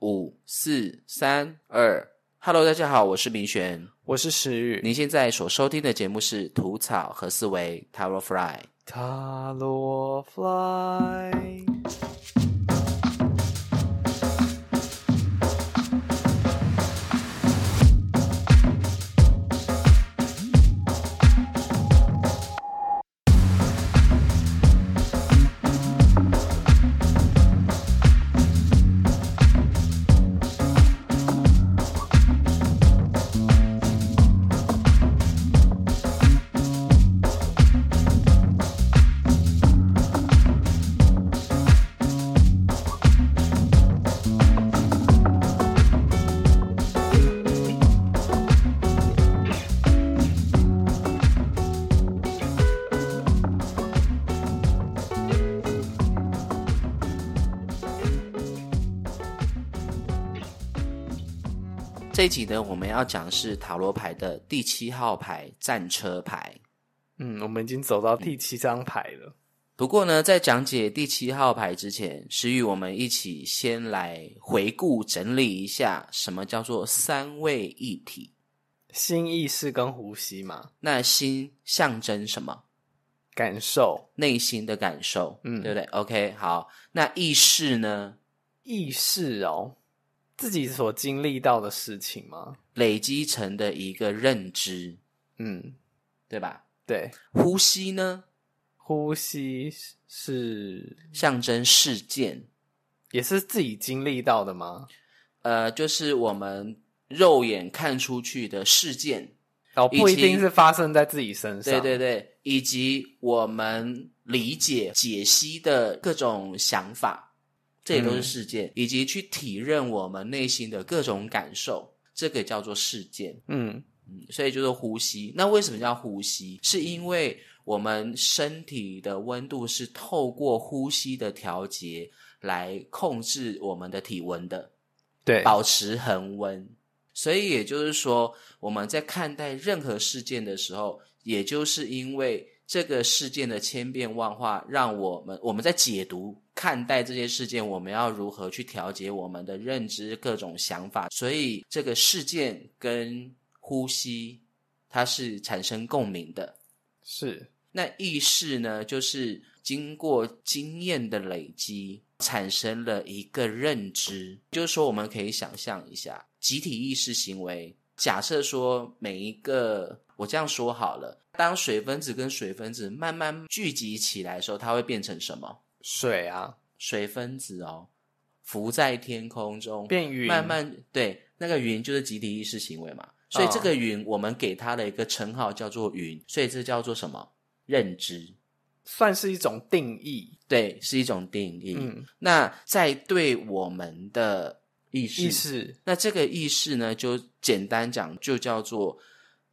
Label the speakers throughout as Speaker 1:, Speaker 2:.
Speaker 1: 五四三二，Hello，大家好，我是明璇，
Speaker 2: 我是石宇。
Speaker 1: 您现在所收听的节目是《吐草和思维》Tower Fly。
Speaker 2: 塔罗 fly。
Speaker 1: 集呢，我们要讲的是塔罗牌的第七号牌战车牌。
Speaker 2: 嗯，我们已经走到第七张牌了。
Speaker 1: 不过呢，在讲解第七号牌之前，是与我们一起先来回顾整理一下，什么叫做三位一体？
Speaker 2: 心、意识跟呼吸嘛。
Speaker 1: 那心象征什么？
Speaker 2: 感受，
Speaker 1: 内心的感受，
Speaker 2: 嗯
Speaker 1: 对不对？OK，好。那意识呢？
Speaker 2: 意识哦，自己所经历到的事情吗？
Speaker 1: 累积成的一个认知，
Speaker 2: 嗯，
Speaker 1: 对吧？
Speaker 2: 对。
Speaker 1: 呼吸呢？
Speaker 2: 呼吸是
Speaker 1: 象征事件，
Speaker 2: 也是自己经历到的吗？
Speaker 1: 呃，就是我们肉眼看出去的事件，
Speaker 2: 哦，不一定是发生在自己身上。
Speaker 1: 对对对，以及我们理解、解析的各种想法，这也都是事件，以及去体认我们内心的各种感受，这个叫做事件。
Speaker 2: 嗯
Speaker 1: 嗯，所以就是呼吸。那为什么叫呼吸？是因为我们身体的温度是透过呼吸的调节来控制我们的体温的。
Speaker 2: 对，
Speaker 1: 保持恒温。所以也就是说，我们在看待任何事件的时候，也就是因为这个事件的千变万化，让我们我们在解读看待这些事件，我们要如何去调节我们的认知、各种想法。所以这个事件跟呼吸，它是产生共鸣的。
Speaker 2: 是
Speaker 1: 那意识呢，就是经过经验的累积，产生了一个认知。就是说，我们可以想象一下，集体意识行为。假设说，每一个我这样说好了，当水分子跟水分子慢慢聚集起来的时候，它会变成什么？
Speaker 2: 水啊，
Speaker 1: 水分子哦，浮在天空中，
Speaker 2: 变云，
Speaker 1: 慢慢对那个云就是集体意识行为嘛。所以这个云，我们给它的一个称号叫做云，所以这叫做什么？认知。
Speaker 2: 算是一种定义。
Speaker 1: 对，是一种定义。
Speaker 2: 嗯，
Speaker 1: 那在对我们的意识，
Speaker 2: 意识
Speaker 1: 那这个意识呢，就简单讲，就叫做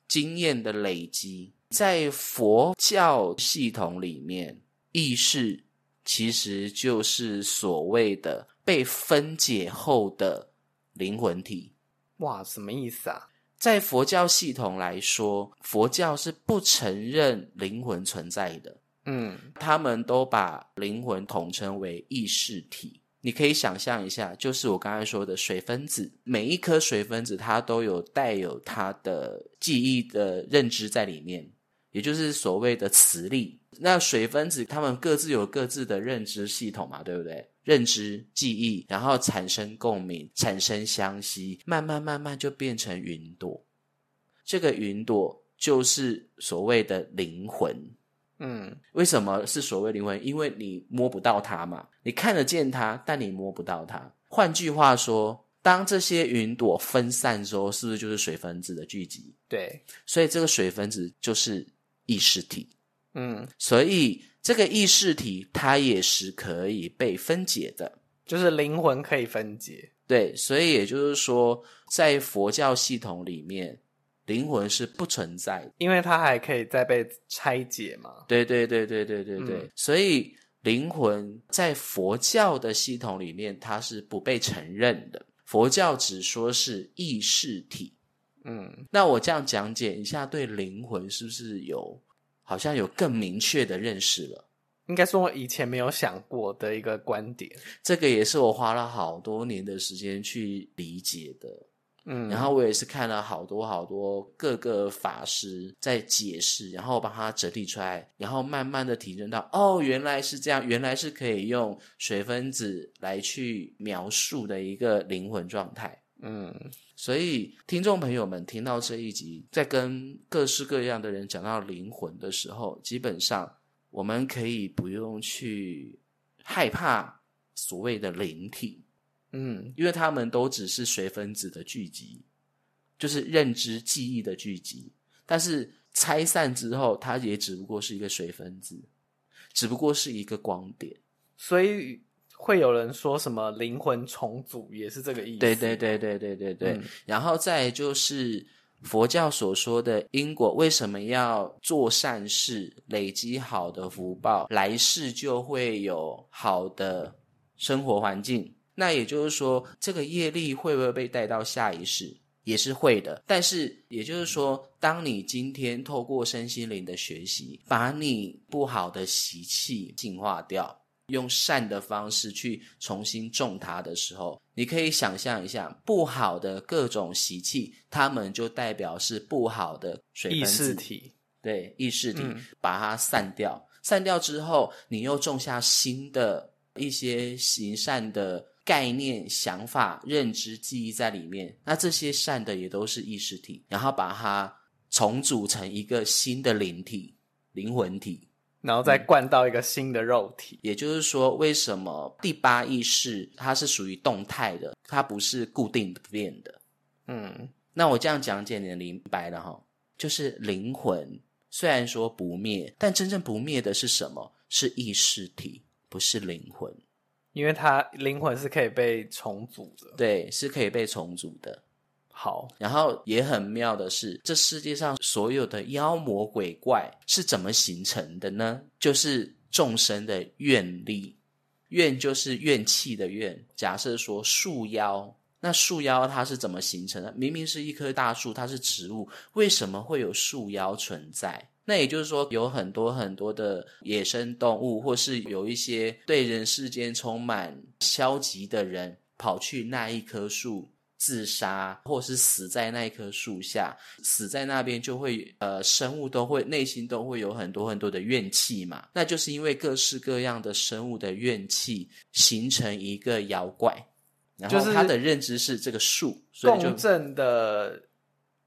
Speaker 1: 经验的累积。在佛教系统里面，意识其实就是所谓的被分解后的灵魂体。
Speaker 2: 哇，什么意思啊？
Speaker 1: 在佛教系统来说，佛教是不承认灵魂存在的。
Speaker 2: 嗯，
Speaker 1: 他们都把灵魂统称为意识体。你可以想象一下，就是我刚才说的水分子，每一颗水分子它都有带有它的记忆的认知在里面，也就是所谓的磁力。那水分子它们各自有各自的认知系统嘛，对不对？认知、记忆，然后产生共鸣，产生相吸，慢慢慢慢就变成云朵。这个云朵就是所谓的灵魂。
Speaker 2: 嗯，
Speaker 1: 为什么是所谓灵魂？因为你摸不到它嘛，你看得见它，但你摸不到它。换句话说，当这些云朵分散之后，是不是就是水分子的聚集？
Speaker 2: 对，
Speaker 1: 所以这个水分子就是意识体。
Speaker 2: 嗯，
Speaker 1: 所以这个意识体它也是可以被分解的。
Speaker 2: 就是灵魂可以分解。
Speaker 1: 对，所以也就是说，在佛教系统里面，灵魂是不存在的。
Speaker 2: 因为它还可以再被拆解嘛。
Speaker 1: 对对对对对对对，
Speaker 2: 嗯
Speaker 1: 所以灵魂在佛教的系统里面，它是不被承认的。佛教只说是意识体。
Speaker 2: 嗯，
Speaker 1: 那我这样讲解一下，对灵魂是不是有好像有更明确的认识了？
Speaker 2: 应该说我以前没有想过的一个观点。
Speaker 1: 这个也是我花了好多年的时间去理解的。
Speaker 2: 嗯，
Speaker 1: 然后我也是看了好多好多各个法师在解释，然后把它整理出来，然后慢慢的体认到，哦，原来是这样，原来是可以用水分子来去描述的一个灵魂状态。
Speaker 2: 嗯，
Speaker 1: 所以听众朋友们听到这一集，在跟各式各样的人讲到灵魂的时候，基本上我们可以不用去害怕所谓的灵体。
Speaker 2: 嗯，
Speaker 1: 因为他们都只是水分子的聚集，就是认知记忆的聚集。但是拆散之后，它也只不过是一个水分子，只不过是一个光点。
Speaker 2: 所以会有人说什么灵魂重组，也是这个意思。
Speaker 1: 对对对对对对对。
Speaker 2: 嗯
Speaker 1: 然后再就是佛教所说的因果，为什么要做善事，累积好的福报，来世就会有好的生活环境？那也就是说，这个业力会不会被带到下一世？也是会的，但是也就是说，当你今天透过身心灵的学习，把你不好的习气净化掉，用善的方式去重新种它的时候，你可以想象一下，不好的各种习气，它们就代表是不好的水分子
Speaker 2: 识体。
Speaker 1: 对意识体，
Speaker 2: 嗯
Speaker 1: 把它散掉。散掉之后，你又种下新的一些行善的概念、想法、认知、记忆在里面。那这些善的也都是意识体，然后把它重组成一个新的灵体、灵魂体。
Speaker 2: 然后再灌到一个新的肉体。
Speaker 1: 也就是说，为什么第八意识它是属于动态的，它不是固定不变的？
Speaker 2: 嗯
Speaker 1: 那我这样讲解你能明白了哈，就是灵魂虽然说不灭，但真正不灭的是什么？是意识体，不是灵魂。
Speaker 2: 因为它灵魂是可以被重组的。
Speaker 1: 对，是可以被重组的。
Speaker 2: 好，
Speaker 1: 然后也很妙的是，这世界上所有的妖魔鬼怪是怎么形成的呢？就是众生的愿力，怨就是怨气的怨。假设说树妖，那树妖它是怎么形成的？明明是一棵大树，它是植物，为什么会有树妖存在？那也就是说，有很多很多的野生动物，或是有一些对人世间充满消极的人，跑去那一棵树自杀，或是死在那一棵树下，死在那边就会呃，生物都会内心都会有很多很多的怨气嘛。那就是因为各式各样的生物的怨气形成一个妖怪，然后
Speaker 2: 就是
Speaker 1: 他的认知是这个树，所以就
Speaker 2: 共振的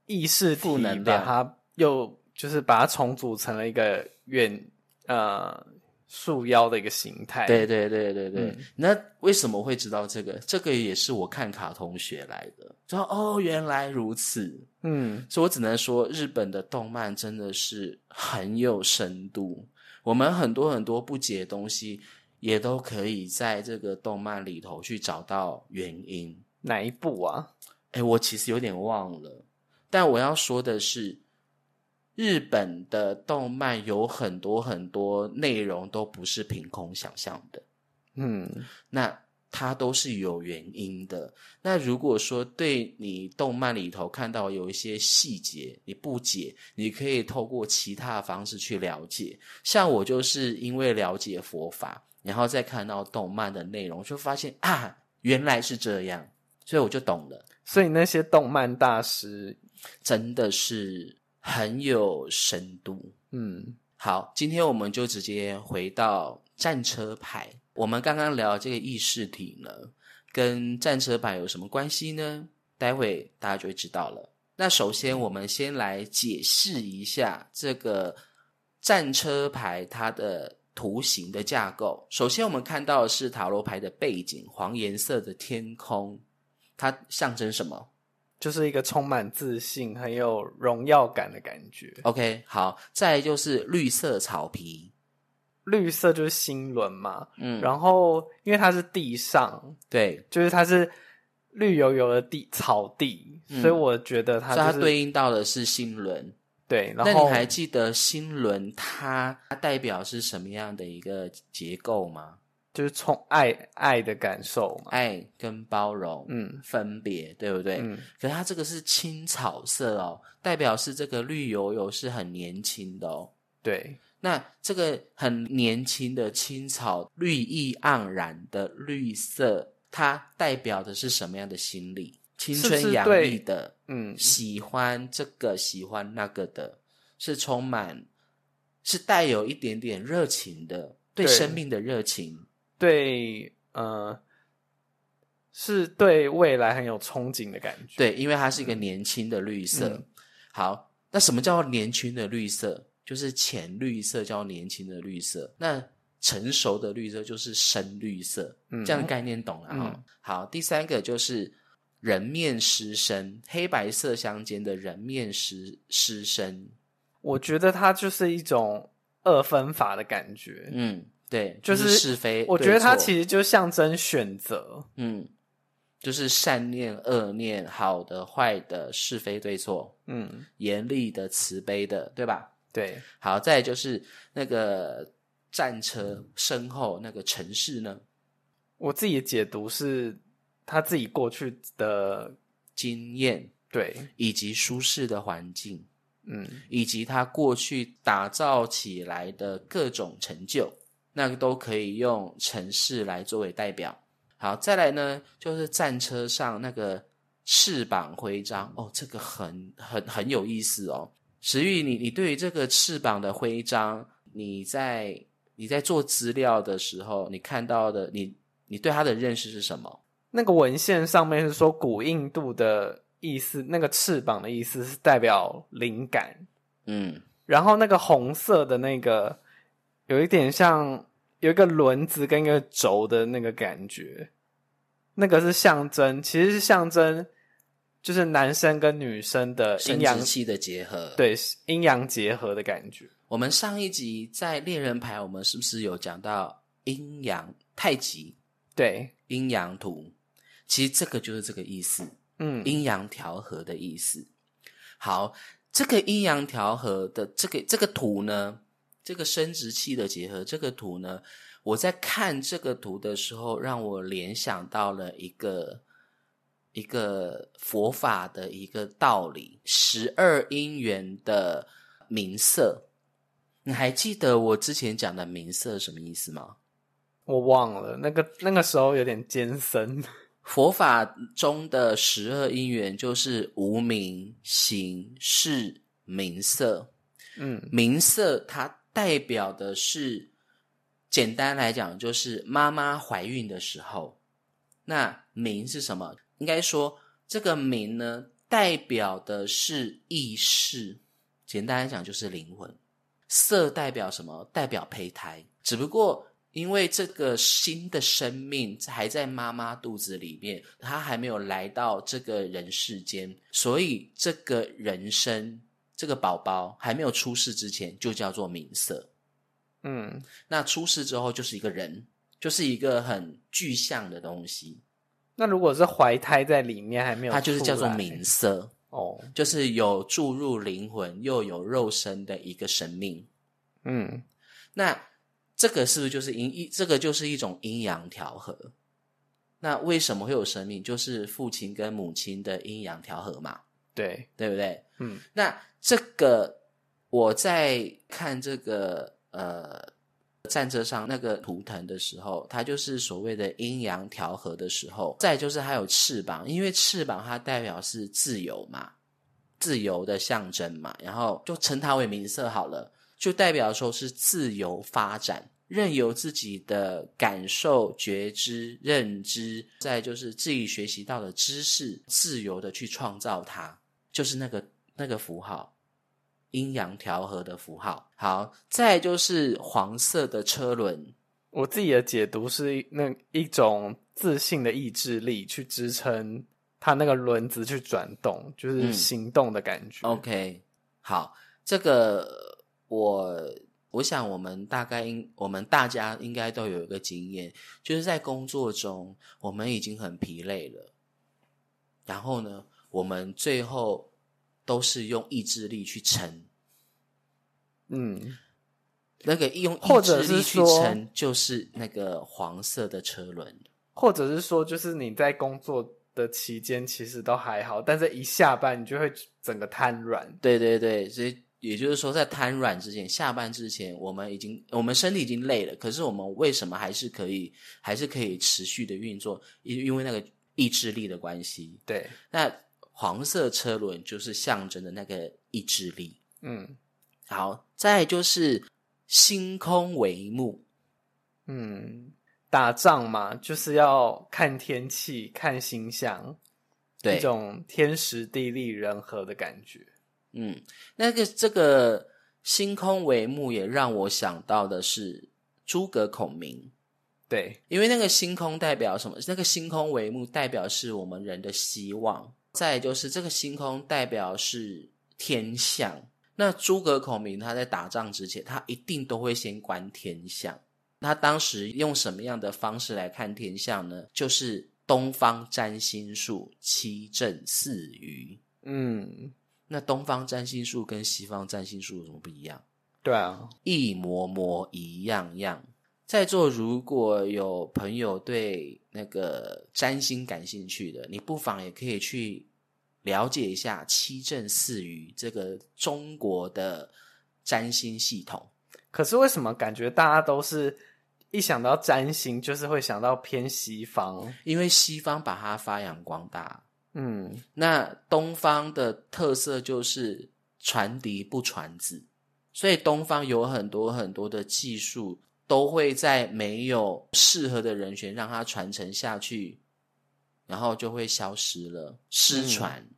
Speaker 2: 意识体
Speaker 1: 负能量
Speaker 2: 把它又就是把它重组成了一个怨呃树妖的一个形态。
Speaker 1: 对对对对对，
Speaker 2: 嗯
Speaker 1: 那为什么会知道这个？这个也是我看卡通学来的。说哦，原来如此。
Speaker 2: 嗯，
Speaker 1: 所以我只能说，日本的动漫真的是很有深度。我们很多很多不解的东西，也都可以在这个动漫里头去找到原因。
Speaker 2: 哪一部啊？
Speaker 1: 哎，我其实有点忘了，但我要说的是，日本的动漫有很多很多内容都不是凭空想象的。
Speaker 2: 嗯，
Speaker 1: 那它都是有原因的。那如果说对你动漫里头看到有一些细节你不解，你可以透过其他的方式去了解。像我就是因为了解佛法，然后再看到动漫的内容，就发现啊，原来是这样，所以我就懂了，
Speaker 2: 所以那些动漫大师，
Speaker 1: 真的是很有深度。
Speaker 2: 嗯
Speaker 1: 好，今天我们就直接回到战车牌。我们刚刚聊这个意识体呢，跟战车牌有什么关系呢？待会大家就会知道了。那首先，我们先来解释一下这个战车牌它的图形的架构。首先，我们看到的是塔罗牌的背景，黄颜色的天空，它象征什么？
Speaker 2: 就是一个充满自信、很有荣耀感的感觉。
Speaker 1: OK，好，再来就是绿色草皮，
Speaker 2: 绿色就是星轮嘛，
Speaker 1: 嗯，
Speaker 2: 然后因为它是地上，
Speaker 1: 对，
Speaker 2: 就是它是绿油油的地草地，
Speaker 1: 嗯
Speaker 2: 所以我觉得它
Speaker 1: 它对应到的是星轮。
Speaker 2: 对。然后
Speaker 1: 那你还记得星轮它它代表是什么样的一个结构吗？
Speaker 2: 就是从爱爱的感受嘛。
Speaker 1: 爱跟包容，
Speaker 2: 嗯
Speaker 1: 分别，对不对？
Speaker 2: 嗯，
Speaker 1: 可是它这个是青草色哦，代表是这个绿油油是很年轻的哦。
Speaker 2: 对，
Speaker 1: 那这个很年轻的青草，绿意盎然的绿色，它代表的是什么样的心理？青春洋溢的，
Speaker 2: 嗯，
Speaker 1: 喜欢这个，喜欢那个的，是充满，是带有一点点热情的，对
Speaker 2: 对
Speaker 1: 生命的热情。
Speaker 2: 对，呃，是对未来很有憧憬的感觉。，
Speaker 1: 对，因为它是一个年轻的绿色。
Speaker 2: 嗯
Speaker 1: 好，那什么叫年轻的绿色？就是浅绿色叫年轻的绿色，那成熟的绿色就是深绿色。
Speaker 2: 嗯
Speaker 1: 这样的概念懂了哈、
Speaker 2: 嗯
Speaker 1: 好，第三个就是人面狮身，黑白色相间的人面狮狮身。
Speaker 2: 我觉得它就是一种二分法的感觉。
Speaker 1: 嗯，对，
Speaker 2: 就是
Speaker 1: 是是非。
Speaker 2: 我觉得它其实就象征选择。
Speaker 1: 嗯，就是善念、恶念、好的、坏的、是非对错。
Speaker 2: 嗯，
Speaker 1: 严厉的、慈悲的，对吧？
Speaker 2: 对，
Speaker 1: 好，再就是那个战车身后那个城市呢，
Speaker 2: 我自己的解读是他自己过去的
Speaker 1: 经验
Speaker 2: 对，
Speaker 1: 以及舒适的环境，
Speaker 2: 嗯
Speaker 1: 以及他过去打造起来的各种成就，那个都可以用城市来作为代表。好，再来呢，就是战车上那个翅膀徽章哦，这个很很很有意思哦。石玉，你你对于这个翅膀的徽章，你在你在做资料的时候，你看到的，你你对它的认识是什么？
Speaker 2: 那个文献上面是说古印度的意思，那个翅膀的意思是代表灵感，
Speaker 1: 嗯，
Speaker 2: 然后那个红色的那个有一点像有一个轮子跟一个轴的那个感觉，那个是象征，其实是象征就是男生跟女生的
Speaker 1: 生
Speaker 2: 阴阳
Speaker 1: 殖器的结合。，
Speaker 2: 对阴阳结合的感觉。
Speaker 1: 我们上一集在猎人牌，我们是不是有讲到阴阳太极
Speaker 2: 对，
Speaker 1: 阴阳图？其实这个就是这个意思，
Speaker 2: 嗯，
Speaker 1: 阴阳调和的意思。好，这个阴阳调和的这个这个图呢，这个生殖器的结合这个图呢，我在看这个图的时候，让我联想到了一个一个佛法的一个道理：十二因缘的名色。你还记得我之前讲的名色什么意思吗？
Speaker 2: 我忘了那个那个时候有点艰深。
Speaker 1: 佛法中的十二因缘就是无名、行、识、名色。
Speaker 2: 嗯
Speaker 1: 名色它代表的是，简单来讲就是妈妈怀孕的时候。那名是什么？应该说这个名呢，代表的是意识。简单来讲就是灵魂。色代表什么？代表胚胎。只不过因为这个新的生命还在妈妈肚子里面，他还没有来到这个人世间，所以这个人生这个宝宝还没有出世之前，就叫做冥色。
Speaker 2: 嗯，
Speaker 1: 那出世之后就是一个人，就是一个很具象的东西，
Speaker 2: 那如果是怀胎在里面还没有，
Speaker 1: 它就是叫做冥色，
Speaker 2: 哦。
Speaker 1: 就是有注入灵魂又有肉身的一个生命。
Speaker 2: 嗯
Speaker 1: 那这个是不是就是阴一？这个就是一种阴阳调和。那为什么会有生命？就是父亲跟母亲的阴阳调和嘛，
Speaker 2: 对，
Speaker 1: 对不对？
Speaker 2: 嗯
Speaker 1: 那这个我在看这个呃战车上那个图腾的时候，它就是所谓的阴阳调和的时候。再就是它有翅膀，因为翅膀它代表是自由嘛，自由的象征嘛，然后就称它为名色好了，就代表说是自由发展。任由自己的感受、觉知、认知，再就是自己学习到的知识，自由的去创造它，就是那个那个符号，阴阳调和的符号。好，再就是黄色的车轮，
Speaker 2: 我自己的解读是那一种自信的意志力去支撑它那个轮子去转动，就是
Speaker 1: 嗯
Speaker 2: 行动的感觉。
Speaker 1: OK，好，这个我我想我们大概应我们大家应该都有一个经验，就是在工作中我们已经很疲累了，然后呢，我们最后都是用意志力去撑，
Speaker 2: 嗯，
Speaker 1: 那个用意志力去撑，就是那个黄色的车轮。
Speaker 2: 或者是说，就是你在工作的期间其实都还好，但是一下班你就会整个瘫软。
Speaker 1: 对对对，所以也就是说，在瘫软之前，下班之前，我们已经我们身体已经累了，可是我们为什么还是可以还是可以持续的运作？因因为那个意志力的关系。
Speaker 2: 对，
Speaker 1: 那黄色车轮就是象征的那个意志力。
Speaker 2: 嗯
Speaker 1: 好，再就是星空帷幕。
Speaker 2: 嗯，打仗嘛，就是要看天气、看星象，
Speaker 1: 对
Speaker 2: 一种天时地利人和的感觉。
Speaker 1: 嗯，那个这个星空帷幕也让我想到的是诸葛孔明。
Speaker 2: 对，
Speaker 1: 因为那个星空代表什么？那个星空帷幕代表是我们人的希望。再就是这个星空代表是天象。那诸葛孔明他在打仗之前，他一定都会先观天象。他当时用什么样的方式来看天象呢？就是东方占星术七正四余。
Speaker 2: 嗯，
Speaker 1: 那东方占星术跟西方占星术有什么不一样？
Speaker 2: 对啊，
Speaker 1: 一模模一样样。在座如果有朋友对那个占星感兴趣的，你不妨也可以去了解一下七正四余这个中国的占星系统。
Speaker 2: 可是为什么感觉大家都是一想到占星，就是会想到偏西方？
Speaker 1: 因为西方把它发扬光大，
Speaker 2: 嗯
Speaker 1: 那东方的特色就是传嫡不传子，所以东方有很多很多的技术都会在没有适合的人选让它传承下去，然后就会消失了，失传。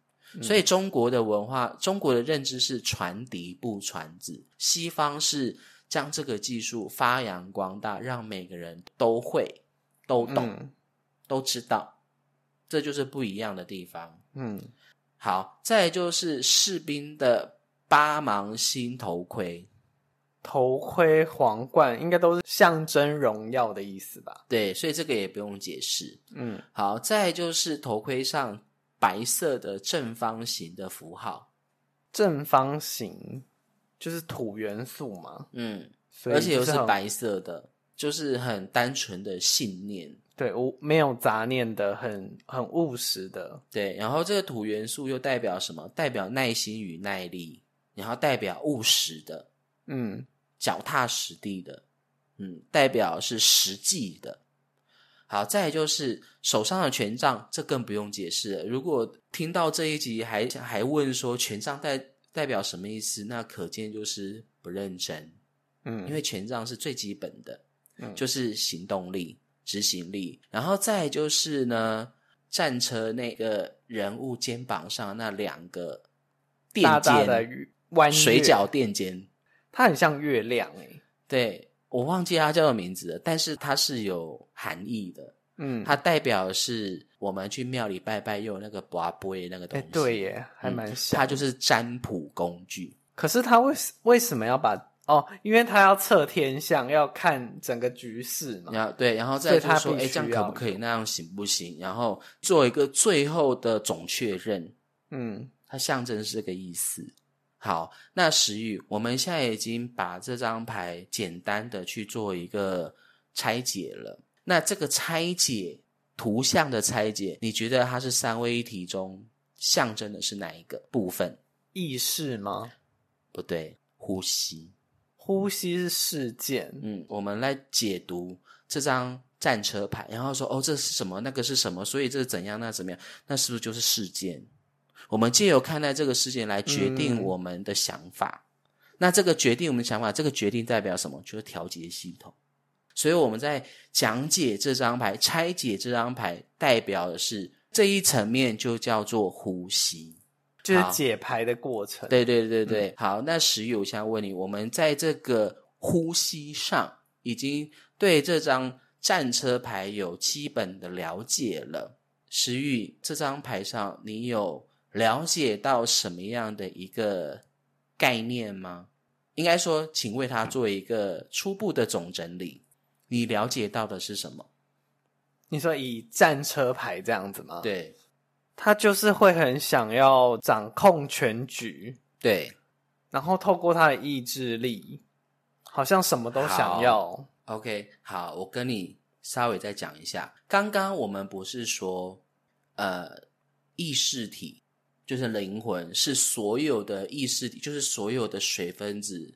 Speaker 1: 所以中国的文化，中国的认知是传嫡不传子，西方是将这个技术发扬光大，让每个人都会、都懂、
Speaker 2: 嗯
Speaker 1: 都知道，这就是不一样的地方。
Speaker 2: 嗯，
Speaker 1: 好，再就是士兵的八芒星头盔，
Speaker 2: 头盔、皇冠应该都是象征荣耀的意思吧？
Speaker 1: 对，所以这个也不用解释。
Speaker 2: 嗯
Speaker 1: 好，再就是头盔上白色的正方形的符号，
Speaker 2: 正方形就是土元素嘛，
Speaker 1: 嗯，而且又
Speaker 2: 是
Speaker 1: 白色的，就是很单纯的信念。
Speaker 2: 对，无没有杂念的，很很务实的。
Speaker 1: 对，然后这个土元素又代表什么？代表耐心与耐力，然后代表务实的，
Speaker 2: 嗯
Speaker 1: 脚踏实地的，嗯，代表是实际的。好，再来就是手上的权杖，这更不用解释了。如果听到这一集还还问说权杖代代表什么意思，那可见就是不认真，
Speaker 2: 嗯，
Speaker 1: 因为权杖是最基本的，
Speaker 2: 嗯
Speaker 1: 就是行动力、执行力。然后再来就是呢，战车那个人物肩膀上那两个垫
Speaker 2: 大大
Speaker 1: 肩
Speaker 2: 的弯
Speaker 1: 水饺垫肩，
Speaker 2: 它很像月亮诶。
Speaker 1: 对我忘记它叫什么名字了，但是它是有含义的，
Speaker 2: 嗯，
Speaker 1: 它代表的是我们去庙里拜拜用那个卜杯那个东
Speaker 2: 哎
Speaker 1: 西，，
Speaker 2: 对耶，还
Speaker 1: 嗯
Speaker 2: 蛮像。
Speaker 1: 它就是占卜工具。
Speaker 2: 可是他为为什么要把哦？因为他要测天象，要看整个局势嘛。
Speaker 1: 然后对，然后再说，哎，这样可不可以？那样行不行？然后做一个最后的总确认，
Speaker 2: 嗯
Speaker 1: 它象征是这个意思。好，那石宇，我们现在已经把这张牌简单的去做一个拆解了。那这个拆解图像的拆解，你觉得它是三位一体中象征的是哪一个部分？
Speaker 2: 意识吗？
Speaker 1: 不对，呼吸。
Speaker 2: 呼吸是事件。
Speaker 1: 嗯，我们来解读这张战车牌，然后说哦，这是什么？那个是什么？所以这是怎样？那怎么样？那是不是就是事件？我们借由看待这个事件来决定
Speaker 2: 嗯
Speaker 1: 我们的想法。那这个决定我们的想法，这个决定代表什么？就是调节系统。所以我们在讲解这张牌、拆解这张牌，代表的是这一层面，就叫做呼吸。
Speaker 2: 就是解牌的过程。
Speaker 1: 对对对对，好，那石宇，我想问你，我们在这个呼吸上已经对这张战车牌有基本的了解了。石宇，这张牌上你有了解到什么样的一个概念吗？应该说，请为他做一个初步的总整理。你了解到的是什么？
Speaker 2: 你说以战车牌这样子吗？，
Speaker 1: 对
Speaker 2: 他就是会很想要掌控全局，
Speaker 1: 对，
Speaker 2: 然后透过他的意志力，好像什么都想要。
Speaker 1: OK，好，我跟你稍微再讲一下。刚刚我们不是说，呃，意识体就是灵魂，是所有的意识体，就是所有的水分子，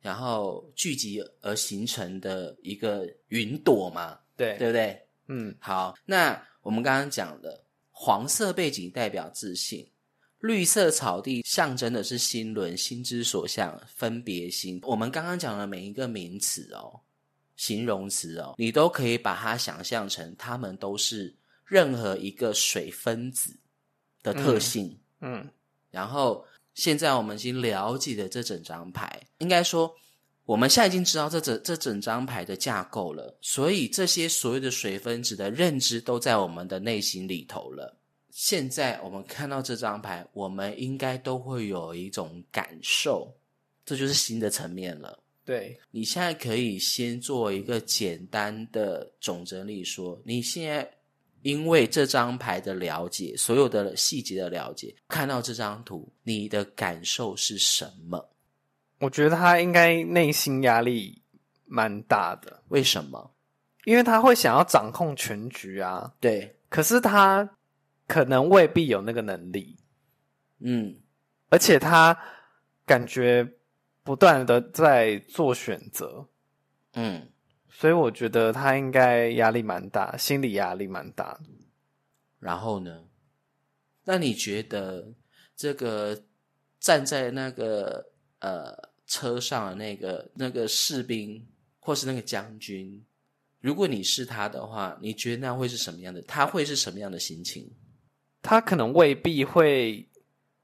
Speaker 1: 然后聚集而形成的一个云朵嘛，
Speaker 2: 对
Speaker 1: 对不对？
Speaker 2: 嗯
Speaker 1: 好，那我们刚刚讲的黄色背景代表自信，绿色草地象征的是心轮、心之所向、分别心。我们刚刚讲的每一个名词哦，形容词哦，你都可以把它想象成，它们都是任何一个水分子的特性。
Speaker 2: 嗯
Speaker 1: 然后现在我们已经了解了这整张牌，应该说我们现在已经知道这整这整张牌的架构了，所以这些所有的水分子的认知都在我们的内心里头了。现在我们看到这张牌，我们应该都会有一种感受，这就是新的层面了。
Speaker 2: 对，
Speaker 1: 你现在可以先做一个简单的总整理说，你现在因为这张牌的了解，所有的细节的了解，看到这张图，你的感受是什么？
Speaker 2: 我觉得他应该内心压力蛮大的，
Speaker 1: 为什么？
Speaker 2: 因为他会想要掌控全局啊，
Speaker 1: 对，
Speaker 2: 可是他可能未必有那个能力，
Speaker 1: 嗯，
Speaker 2: 而且他感觉不断的在做选择，
Speaker 1: 嗯，
Speaker 2: 所以我觉得他应该压力蛮大，心理压力蛮大的。
Speaker 1: 然后呢？那你觉得这个站在那个呃车上的那个那个士兵，或是那个将军，如果你是他的话，你觉得那会是什么样的？他会是什么样的心情？
Speaker 2: 他可能未必会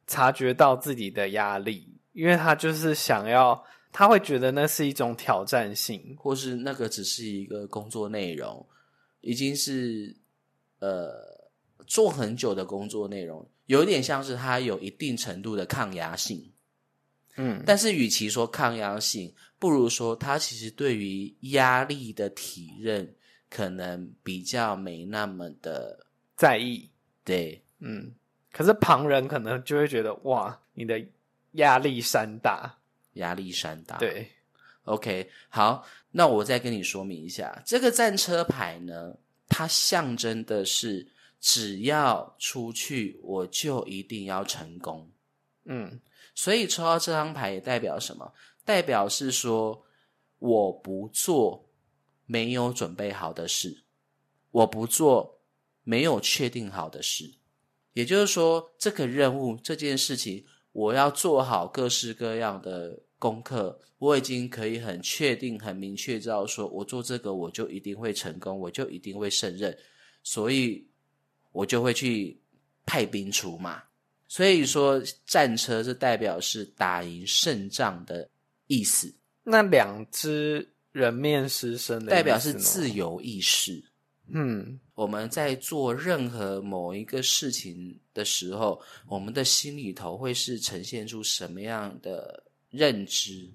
Speaker 2: 察觉到自己的压力，因为他就是想要，他会觉得那是一种挑战性。
Speaker 1: 或是那个只是一个工作内容，已经是呃做很久的工作内容，有点像是他有一定程度的抗压性。
Speaker 2: 嗯，
Speaker 1: 但是，与其说抗压性，不如说他其实对于压力的体认可能比较没那么的
Speaker 2: 在意。
Speaker 1: 对。
Speaker 2: 嗯，可是旁人可能就会觉得哇，你的压力山大。
Speaker 1: 压力山大。
Speaker 2: 对
Speaker 1: ，OK，好，那我再跟你说明一下，这个战车牌呢，它象征的是只要出去，我就一定要成功。
Speaker 2: 嗯
Speaker 1: 所以抽到这张牌也代表什么？代表是说我不做没有准备好的事，我不做没有确定好的事。也就是说，这个任务这件事情，我要做好各式各样的功课。我已经可以很确定、很明确知道，说我做这个我就一定会成功，我就一定会胜任，所以我就会去派兵出马。所以说，战车是代表是打赢胜仗的意思，
Speaker 2: 那两只人面狮身的
Speaker 1: 代表是自。由意识。
Speaker 2: 嗯
Speaker 1: 我们在做任何某一个事情的时候，我们的心里头会是呈现出什么样的认知？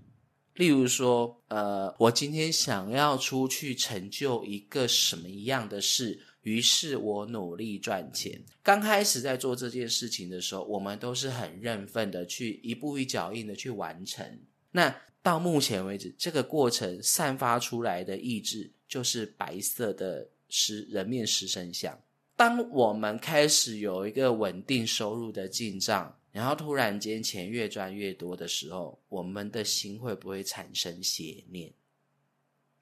Speaker 1: 例如说，呃，我今天想要出去成就一个什么样的事，于是我努力赚钱。刚开始在做这件事情的时候，我们都是很认份的去一步一脚印的去完成。那到目前为止，这个过程散发出来的意志就是白色的狮人面狮身像。当我们开始有一个稳定收入的进账，然后突然间钱越赚越多的时候，我们的心会不会产生邪念？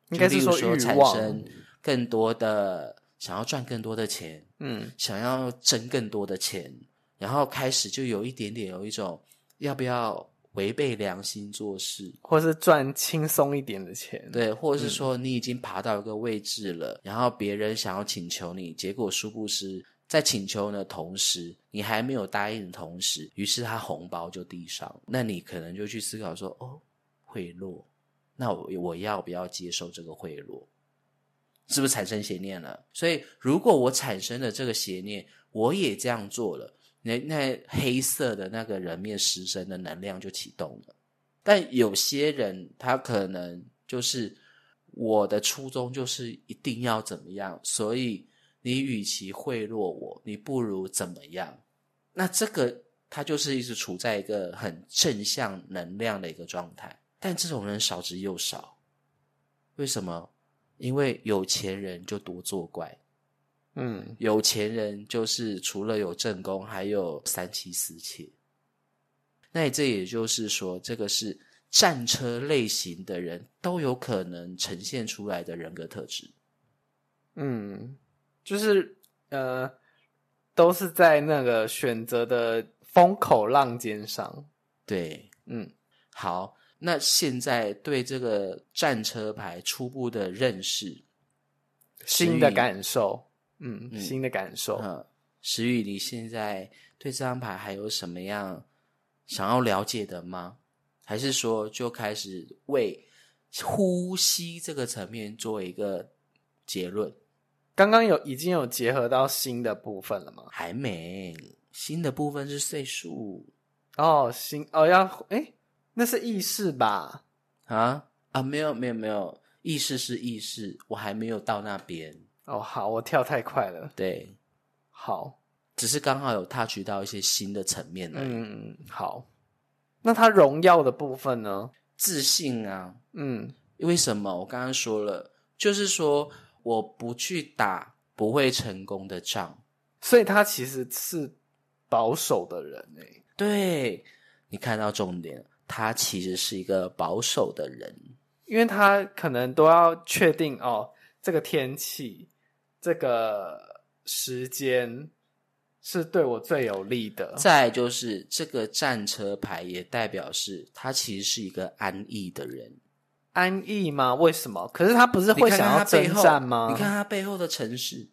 Speaker 2: 应该是
Speaker 1: 说产。生更多的想要赚更多的钱，
Speaker 2: 嗯
Speaker 1: 想要挣更多的钱，然后开始就有一点点有一种要不要违背良心做事，
Speaker 2: 或是赚轻松一点的钱。，
Speaker 1: 对，或者是说你已经爬到一个位置了，然后别人想要请求你，结果殊不知在请求的同时，你还没有答应的同时，于是他红包就递上，那你可能就去思考说，哦，贿赂，那我我要不要接受这个贿赂？是不是产生邪念了？所以如果我产生了这个邪念，我也这样做了，那那黑色的那个人面狮身的能量就启动了。但有些人他可能就是我的初衷就是一定要怎么样，所以你与其贿赂我，你不如怎么样？那这个他就是一直处在一个很正向能量的一个状态，但这种人少之又少。为什么？因为有钱人就多作怪，
Speaker 2: 嗯
Speaker 1: 有钱人就是除了有正宫，还有三妻四妾。那这也就是说，这个是战车类型的人都有可能呈现出来的人格特质。
Speaker 2: 嗯，就是呃，都是在那个选择的风口浪尖上。
Speaker 1: 对，
Speaker 2: 嗯
Speaker 1: 好，那现在对这个战车牌初步的认识，
Speaker 2: 新的感受，嗯，
Speaker 1: 嗯
Speaker 2: 新的感受。
Speaker 1: 嗯，石宇，你现在对这张牌还有什么样想要了解的吗？还是说就开始为呼吸这个层面做一个结论？
Speaker 2: 刚刚有已经有结合到新的部分了吗？
Speaker 1: 还没，新的部分是岁数
Speaker 2: 哦，新哦要诶，那是意识吧？
Speaker 1: 啊啊，没有没有没有，意识是意识，我还没有到那边。
Speaker 2: 哦，好，我跳太快了。
Speaker 1: 对，
Speaker 2: 好，
Speaker 1: 只是刚好有 touch 到一些新的层面而已。
Speaker 2: 嗯，好。那它荣耀的部分呢？
Speaker 1: 自信啊，
Speaker 2: 嗯
Speaker 1: 为什么？我刚刚说了，就是说我不去打不会成功的仗。
Speaker 2: 所以他其实是保守的人诶。
Speaker 1: 对你看到重点，他其实是一个保守的人。
Speaker 2: 因为他可能都要确定哦，这个天气、这个时间是对我最有利的。
Speaker 1: 再就是这个战车牌也代表是他其实是一个安逸的人。
Speaker 2: 安逸吗？为什么？可是他不是会想要征战吗？
Speaker 1: 你看他背后的城市，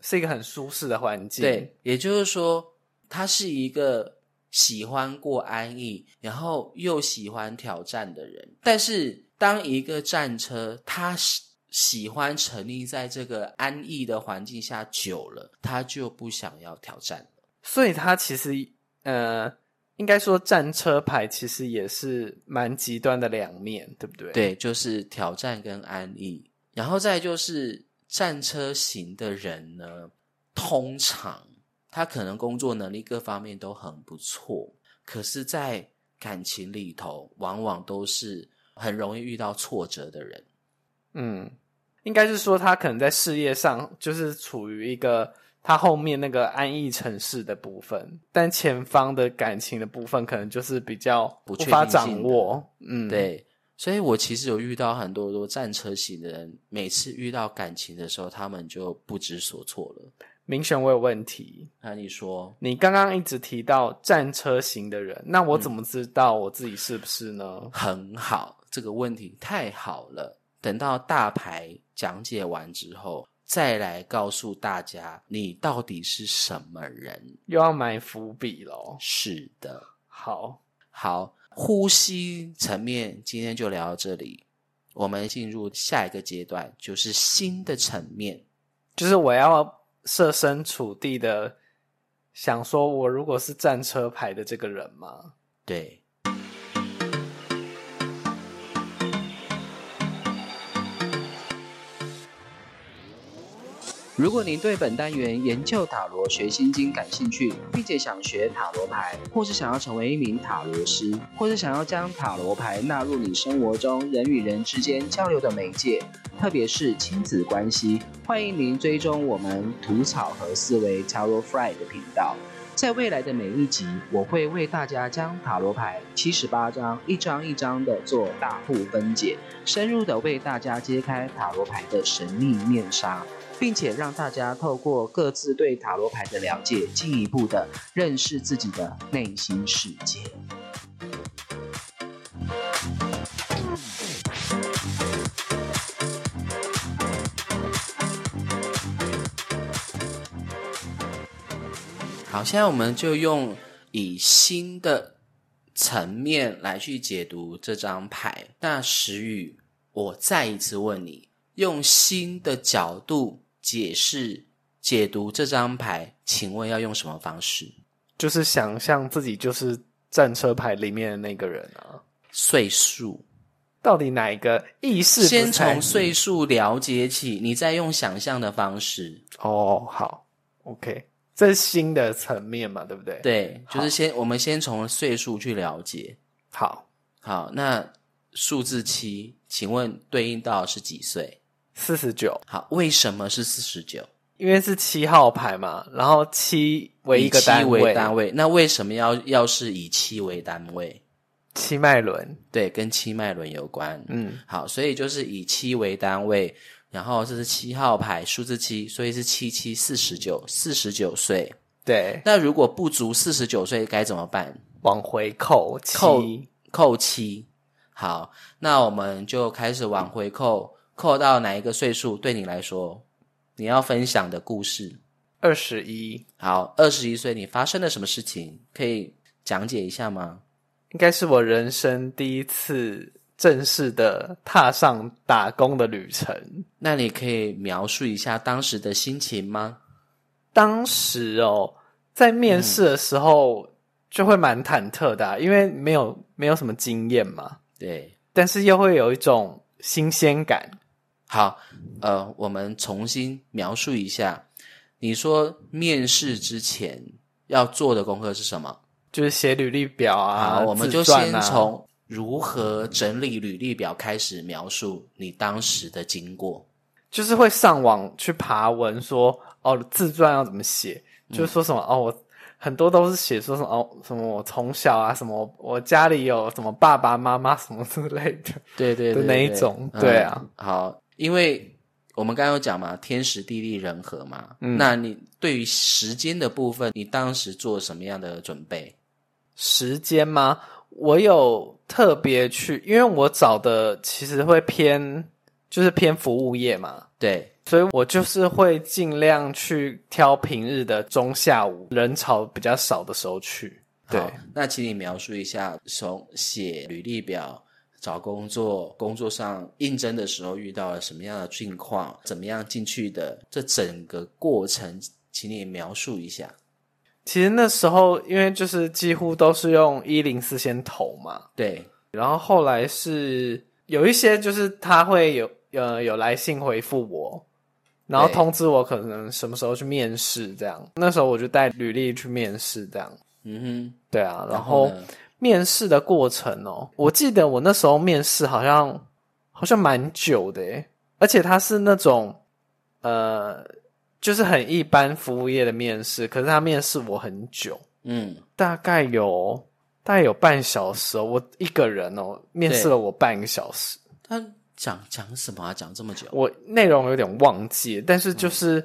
Speaker 2: 是一个很舒适的环境。
Speaker 1: 对，也就是说，他是一个喜欢过安逸，然后又喜欢挑战的人。但是，当一个战车，他喜喜欢沉溺在这个安逸的环境下久了，他就不想要挑战了。
Speaker 2: 所以他其实呃，应该说战车牌其实也是蛮极端的两面，对不对？，
Speaker 1: 对，就是挑战跟安逸，然后再就是战车型的人呢，通常他可能工作能力各方面都很不错，可是，在感情里头，往往都是很容易遇到挫折的人。
Speaker 2: 嗯，应该是说他可能在事业上就是处于一个他后面那个安逸城市的部分，但前方的感情的部分可能就是比较
Speaker 1: 不
Speaker 2: 无法
Speaker 1: 确定性
Speaker 2: 掌握。嗯，，
Speaker 1: 对，所以我其实有遇到很多多战车型的人，每次遇到感情的时候，他们就不知所措了。
Speaker 2: 明显我有问题。
Speaker 1: 那你说，
Speaker 2: 你刚刚一直提到战车型的人，那我怎么知道我自己是不是呢？
Speaker 1: 很好，这个问题太好了。等到大牌讲解完之后，再来告诉大家你到底是什么人。
Speaker 2: 又要埋伏笔喽。
Speaker 1: 是的，
Speaker 2: 好，
Speaker 1: 好，呼吸层面今天就聊到这里，我们进入下一个阶段，就是新的层面。
Speaker 2: 就是我要设身处地的想说，我如果是战车牌的这个人吗？
Speaker 1: 对，如果您对本单元研究塔罗学心经感兴趣，并且想学塔罗牌，或是想要成为一名塔罗师，或是想要将塔罗牌纳入你生活中人与人之间交流的媒介，特别是亲子关系，欢迎您追踪我们吐草和思维 Tarot Fry 的频道。在未来的每一集，我会为大家将塔罗牌七十八张一张一张的做大户分解，深入的为大家揭开塔罗牌的神秘面纱，并且让大家透过各自对塔罗牌的了解，进一步的认识自己的内心世界。好，现在我们就用以新的层面来去解读这张牌。那石宇，我再一次问你，用新的角度解释、解读这张牌，请问要用什么方式？
Speaker 2: 就是想象自己就是战车牌里面的那个人啊。
Speaker 1: 岁数，
Speaker 2: 到底哪一个意识
Speaker 1: 先从岁数了解起，你再用想象的方式。
Speaker 2: 哦，好，OK，这是新的层面嘛，对不对？，
Speaker 1: 对，就是先我们先从岁数去了解。
Speaker 2: 好，
Speaker 1: 好，那数字七，请问对应到是几岁？
Speaker 2: 四十九，
Speaker 1: 好，为什么是四十九？
Speaker 2: 因为是七号牌嘛，然后七为一个单位，
Speaker 1: 为单位，那为什么要要是以七为单位？
Speaker 2: 七脉轮，
Speaker 1: 对，跟七脉轮有关。
Speaker 2: 嗯，
Speaker 1: 好，所以就是以七为单位，然后这是七号牌，数字七，所以是七七四十九，四十九岁。
Speaker 2: 对，
Speaker 1: 那如果不足四十九岁该怎么办？
Speaker 2: 往回扣
Speaker 1: 扣
Speaker 2: 七
Speaker 1: 扣七。好，那我们就开始往回扣，扣到哪一个岁数？对你来说，你要分享的故事。
Speaker 2: 二十一，
Speaker 1: 好，二十一岁，你发生了什么事情？可以讲解一下吗？
Speaker 2: 应该是我人生第一次正式的踏上打工的旅程。
Speaker 1: 那你可以描述一下当时的心情吗？
Speaker 2: 当时哦，在面试的时候就会蛮忐忑的啊、因为没有没有什么经验嘛，
Speaker 1: 对，
Speaker 2: 但是又会有一种新鲜感。
Speaker 1: 好，呃，我们重新描述一下。你说面试之前要做的功课是什么？
Speaker 2: 就是写履历表啊，
Speaker 1: 好，我们就先从如何整理履历表开始描述你当时的经过。
Speaker 2: 就是会上网去爬文说哦，自传要怎么写，
Speaker 1: 嗯
Speaker 2: 就是说什么哦，我很多都是写说什么哦，什么我从小啊，什么我家里有什么爸爸妈妈什么之类的。
Speaker 1: 对对
Speaker 2: 的那一种对啊。
Speaker 1: 嗯好，因为我们刚刚有讲嘛，天时地利人和嘛。
Speaker 2: 嗯
Speaker 1: 那你对于时间的部分，你当时做什么样的准备？
Speaker 2: 时间吗？我有特别去，因为我找的其实会偏，就是偏服务业嘛，
Speaker 1: 对，
Speaker 2: 所以我就是会尽量去挑平日的中下午人潮比较少的时候去。对，
Speaker 1: 那请你描述一下从写履历表、找工作、工作上应征的时候遇到了什么样的境况，怎么样进去的，这整个过程，请你描述一下。
Speaker 2: 其实那时候因为就是几乎都是用一零四先投嘛，
Speaker 1: 对，
Speaker 2: 然后后来是有一些就是他会有呃有来信回复我，然后通知我可能什么时候去面试这样。那时候我就带履历去面试这样。
Speaker 1: 嗯哼
Speaker 2: 对啊，
Speaker 1: 哼，
Speaker 2: 然后
Speaker 1: 呢
Speaker 2: 面试的过程哦，我记得我那时候面试好像好像蛮久的诶，而且他是那种呃，就是很一般服务业的面试，可是他面试我很久，
Speaker 1: 嗯，
Speaker 2: 大概有大概有半小时哦，我一个人哦，面试了我半个小时，
Speaker 1: 他讲讲什么啊？讲这么久？
Speaker 2: 我内容有点忘记，但是就是、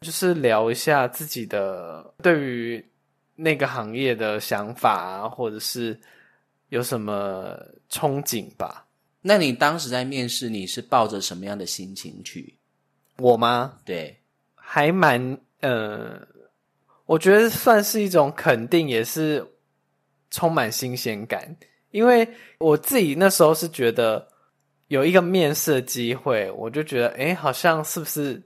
Speaker 2: 就是聊一下自己的对于那个行业的想法啊，或者是有什么憧憬吧。
Speaker 1: 那你当时在面试，你是抱着什么样的心情去？
Speaker 2: 我吗？
Speaker 1: 对，
Speaker 2: 还蛮呃，我觉得算是一种肯定，也是充满新鲜感。因为我自己那时候是觉得有一个面试的机会，我就觉得诶，好像是不是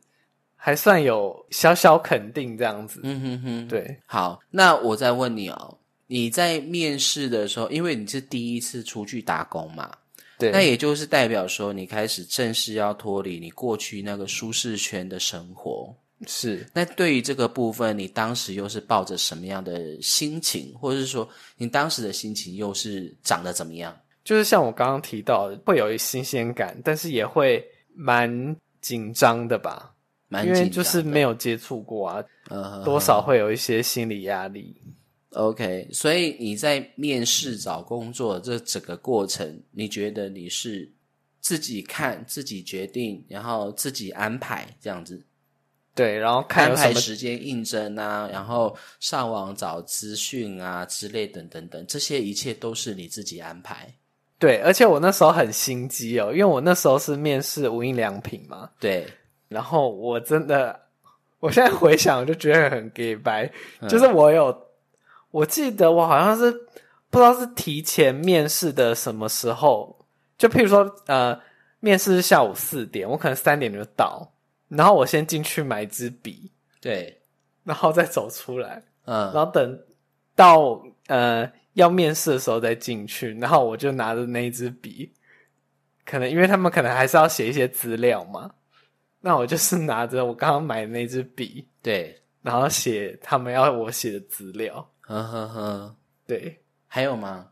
Speaker 2: 还算有小小肯定这样子？
Speaker 1: 嗯哼哼，。
Speaker 2: 对，
Speaker 1: 好，那我再问你哦，你在面试的时候，因为你是第一次出去打工嘛，
Speaker 2: 对，
Speaker 1: 那也就是代表说你开始正式要脱离你过去那个舒适圈的生活。
Speaker 2: 是
Speaker 1: 那对于这个部分，你当时又是抱着什么样的心情，或者是说你当时的心情又是长得怎么样？
Speaker 2: 就是像我刚刚提到的，会有一新鲜感，但是也会蛮紧张的吧，因
Speaker 1: 蛮紧张的
Speaker 2: 为就是没有接触过啊，
Speaker 1: 呃
Speaker 2: 多少会有一些心理压力。
Speaker 1: OK，所以你在面试找工作这整个过程，你觉得你是自己看、自己决定，然后自己安排这样子，
Speaker 2: 对，然后看
Speaker 1: 安排时间应征啊，然后上网找资讯啊之类等等等，这些一切都是你自己安排。
Speaker 2: 对，而且我那时候很心机哦，因为我那时候是面试无印良品嘛，
Speaker 1: 对，
Speaker 2: 然后我真的，我现在回想我就觉得很 gay 白，
Speaker 1: 嗯
Speaker 2: 就是我有，我记得我好像是不知道是提前面试的什么时候，就譬如说呃，面试是下午四点，我可能三点就到，然后我先进去买支笔，
Speaker 1: 对，
Speaker 2: 然后再走出来，
Speaker 1: 嗯，
Speaker 2: 然后等到呃要面试的时候再进去，然后我就拿着那一支笔，可能因为他们可能还是要写一些资料嘛，那我就是拿着我刚刚买的那支笔，
Speaker 1: 对，
Speaker 2: 然后写他们要我写的资料。
Speaker 1: 呵呵呵，
Speaker 2: 对，
Speaker 1: 还有吗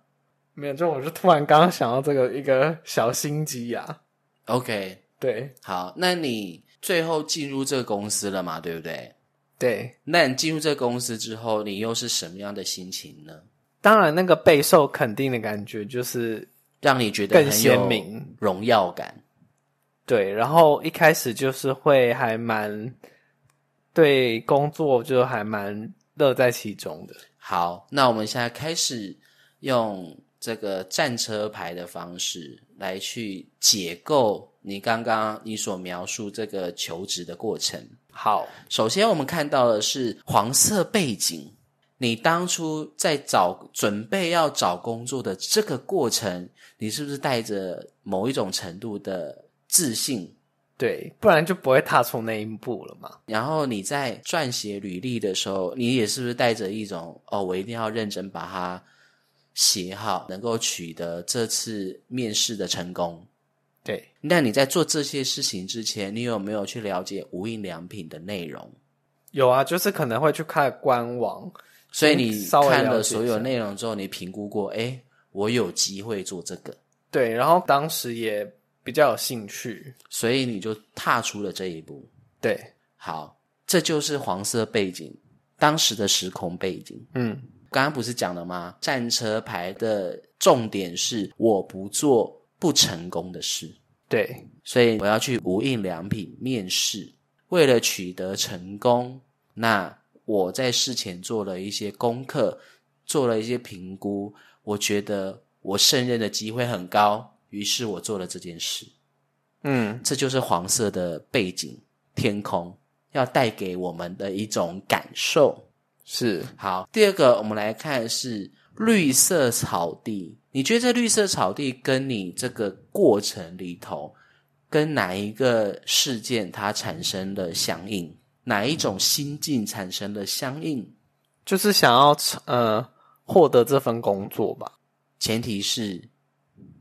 Speaker 2: 没有，就我就突然刚刚想到这个一个小心机呀、
Speaker 1: ？OK，
Speaker 2: 对，
Speaker 1: 好，那你最后进入这个公司了嘛，对不对？
Speaker 2: 对，
Speaker 1: 那你进入这个公司之后，你又是什么样的心情呢？
Speaker 2: 当然那个备受肯定的感觉就是
Speaker 1: 让你觉得
Speaker 2: 更
Speaker 1: 很有
Speaker 2: 鲜明
Speaker 1: 荣耀感。
Speaker 2: 对，然后一开始就是会还蛮对工作就还蛮乐在其中的。
Speaker 1: 好，那我们现在开始用这个战车牌的方式来去解构你刚刚你所描述这个求职的过程。
Speaker 2: 好，
Speaker 1: 首先，我们看到的是黄色背景。你当初在找准备要找工作的这个过程，你是不是带着某一种程度的自信？
Speaker 2: 对，不然就不会踏出那一步了嘛。
Speaker 1: 然后你在撰写履历的时候，你也是不是带着一种哦，我一定要认真把它写好，能够取得这次面试的成功？
Speaker 2: 对，
Speaker 1: 那你在做这些事情之前，你有没有去了解无印良品的内容？
Speaker 2: 有啊，就是可能会去看官网，
Speaker 1: 所以你看
Speaker 2: 了
Speaker 1: 所有内容之后，你评估过，哎，我有机会做这个，
Speaker 2: 对，然后当时也比较有兴趣。
Speaker 1: 所以你就踏出了这一步。
Speaker 2: 对，
Speaker 1: 好，这就是黄色背景，当时的时空背景。
Speaker 2: 嗯，
Speaker 1: 刚刚不是讲了吗？战车牌的重点是我不做不成功的事，
Speaker 2: 对，
Speaker 1: 所以我要去无印良品面试。为了取得成功，那我在事前做了一些功课，做了一些评估，我觉得我胜任的机会很高，于是我做了这件事。
Speaker 2: 嗯，
Speaker 1: 这就是黄色的背景天空要带给我们的一种感受。
Speaker 2: 是
Speaker 1: 好，第二个我们来看是绿色草地。你觉得这绿色草地跟你这个过程里头，跟哪一个事件它产生了相应？哪一种心境产生了相应？
Speaker 2: 就是想要呃获得这份工作吧。
Speaker 1: 前提是，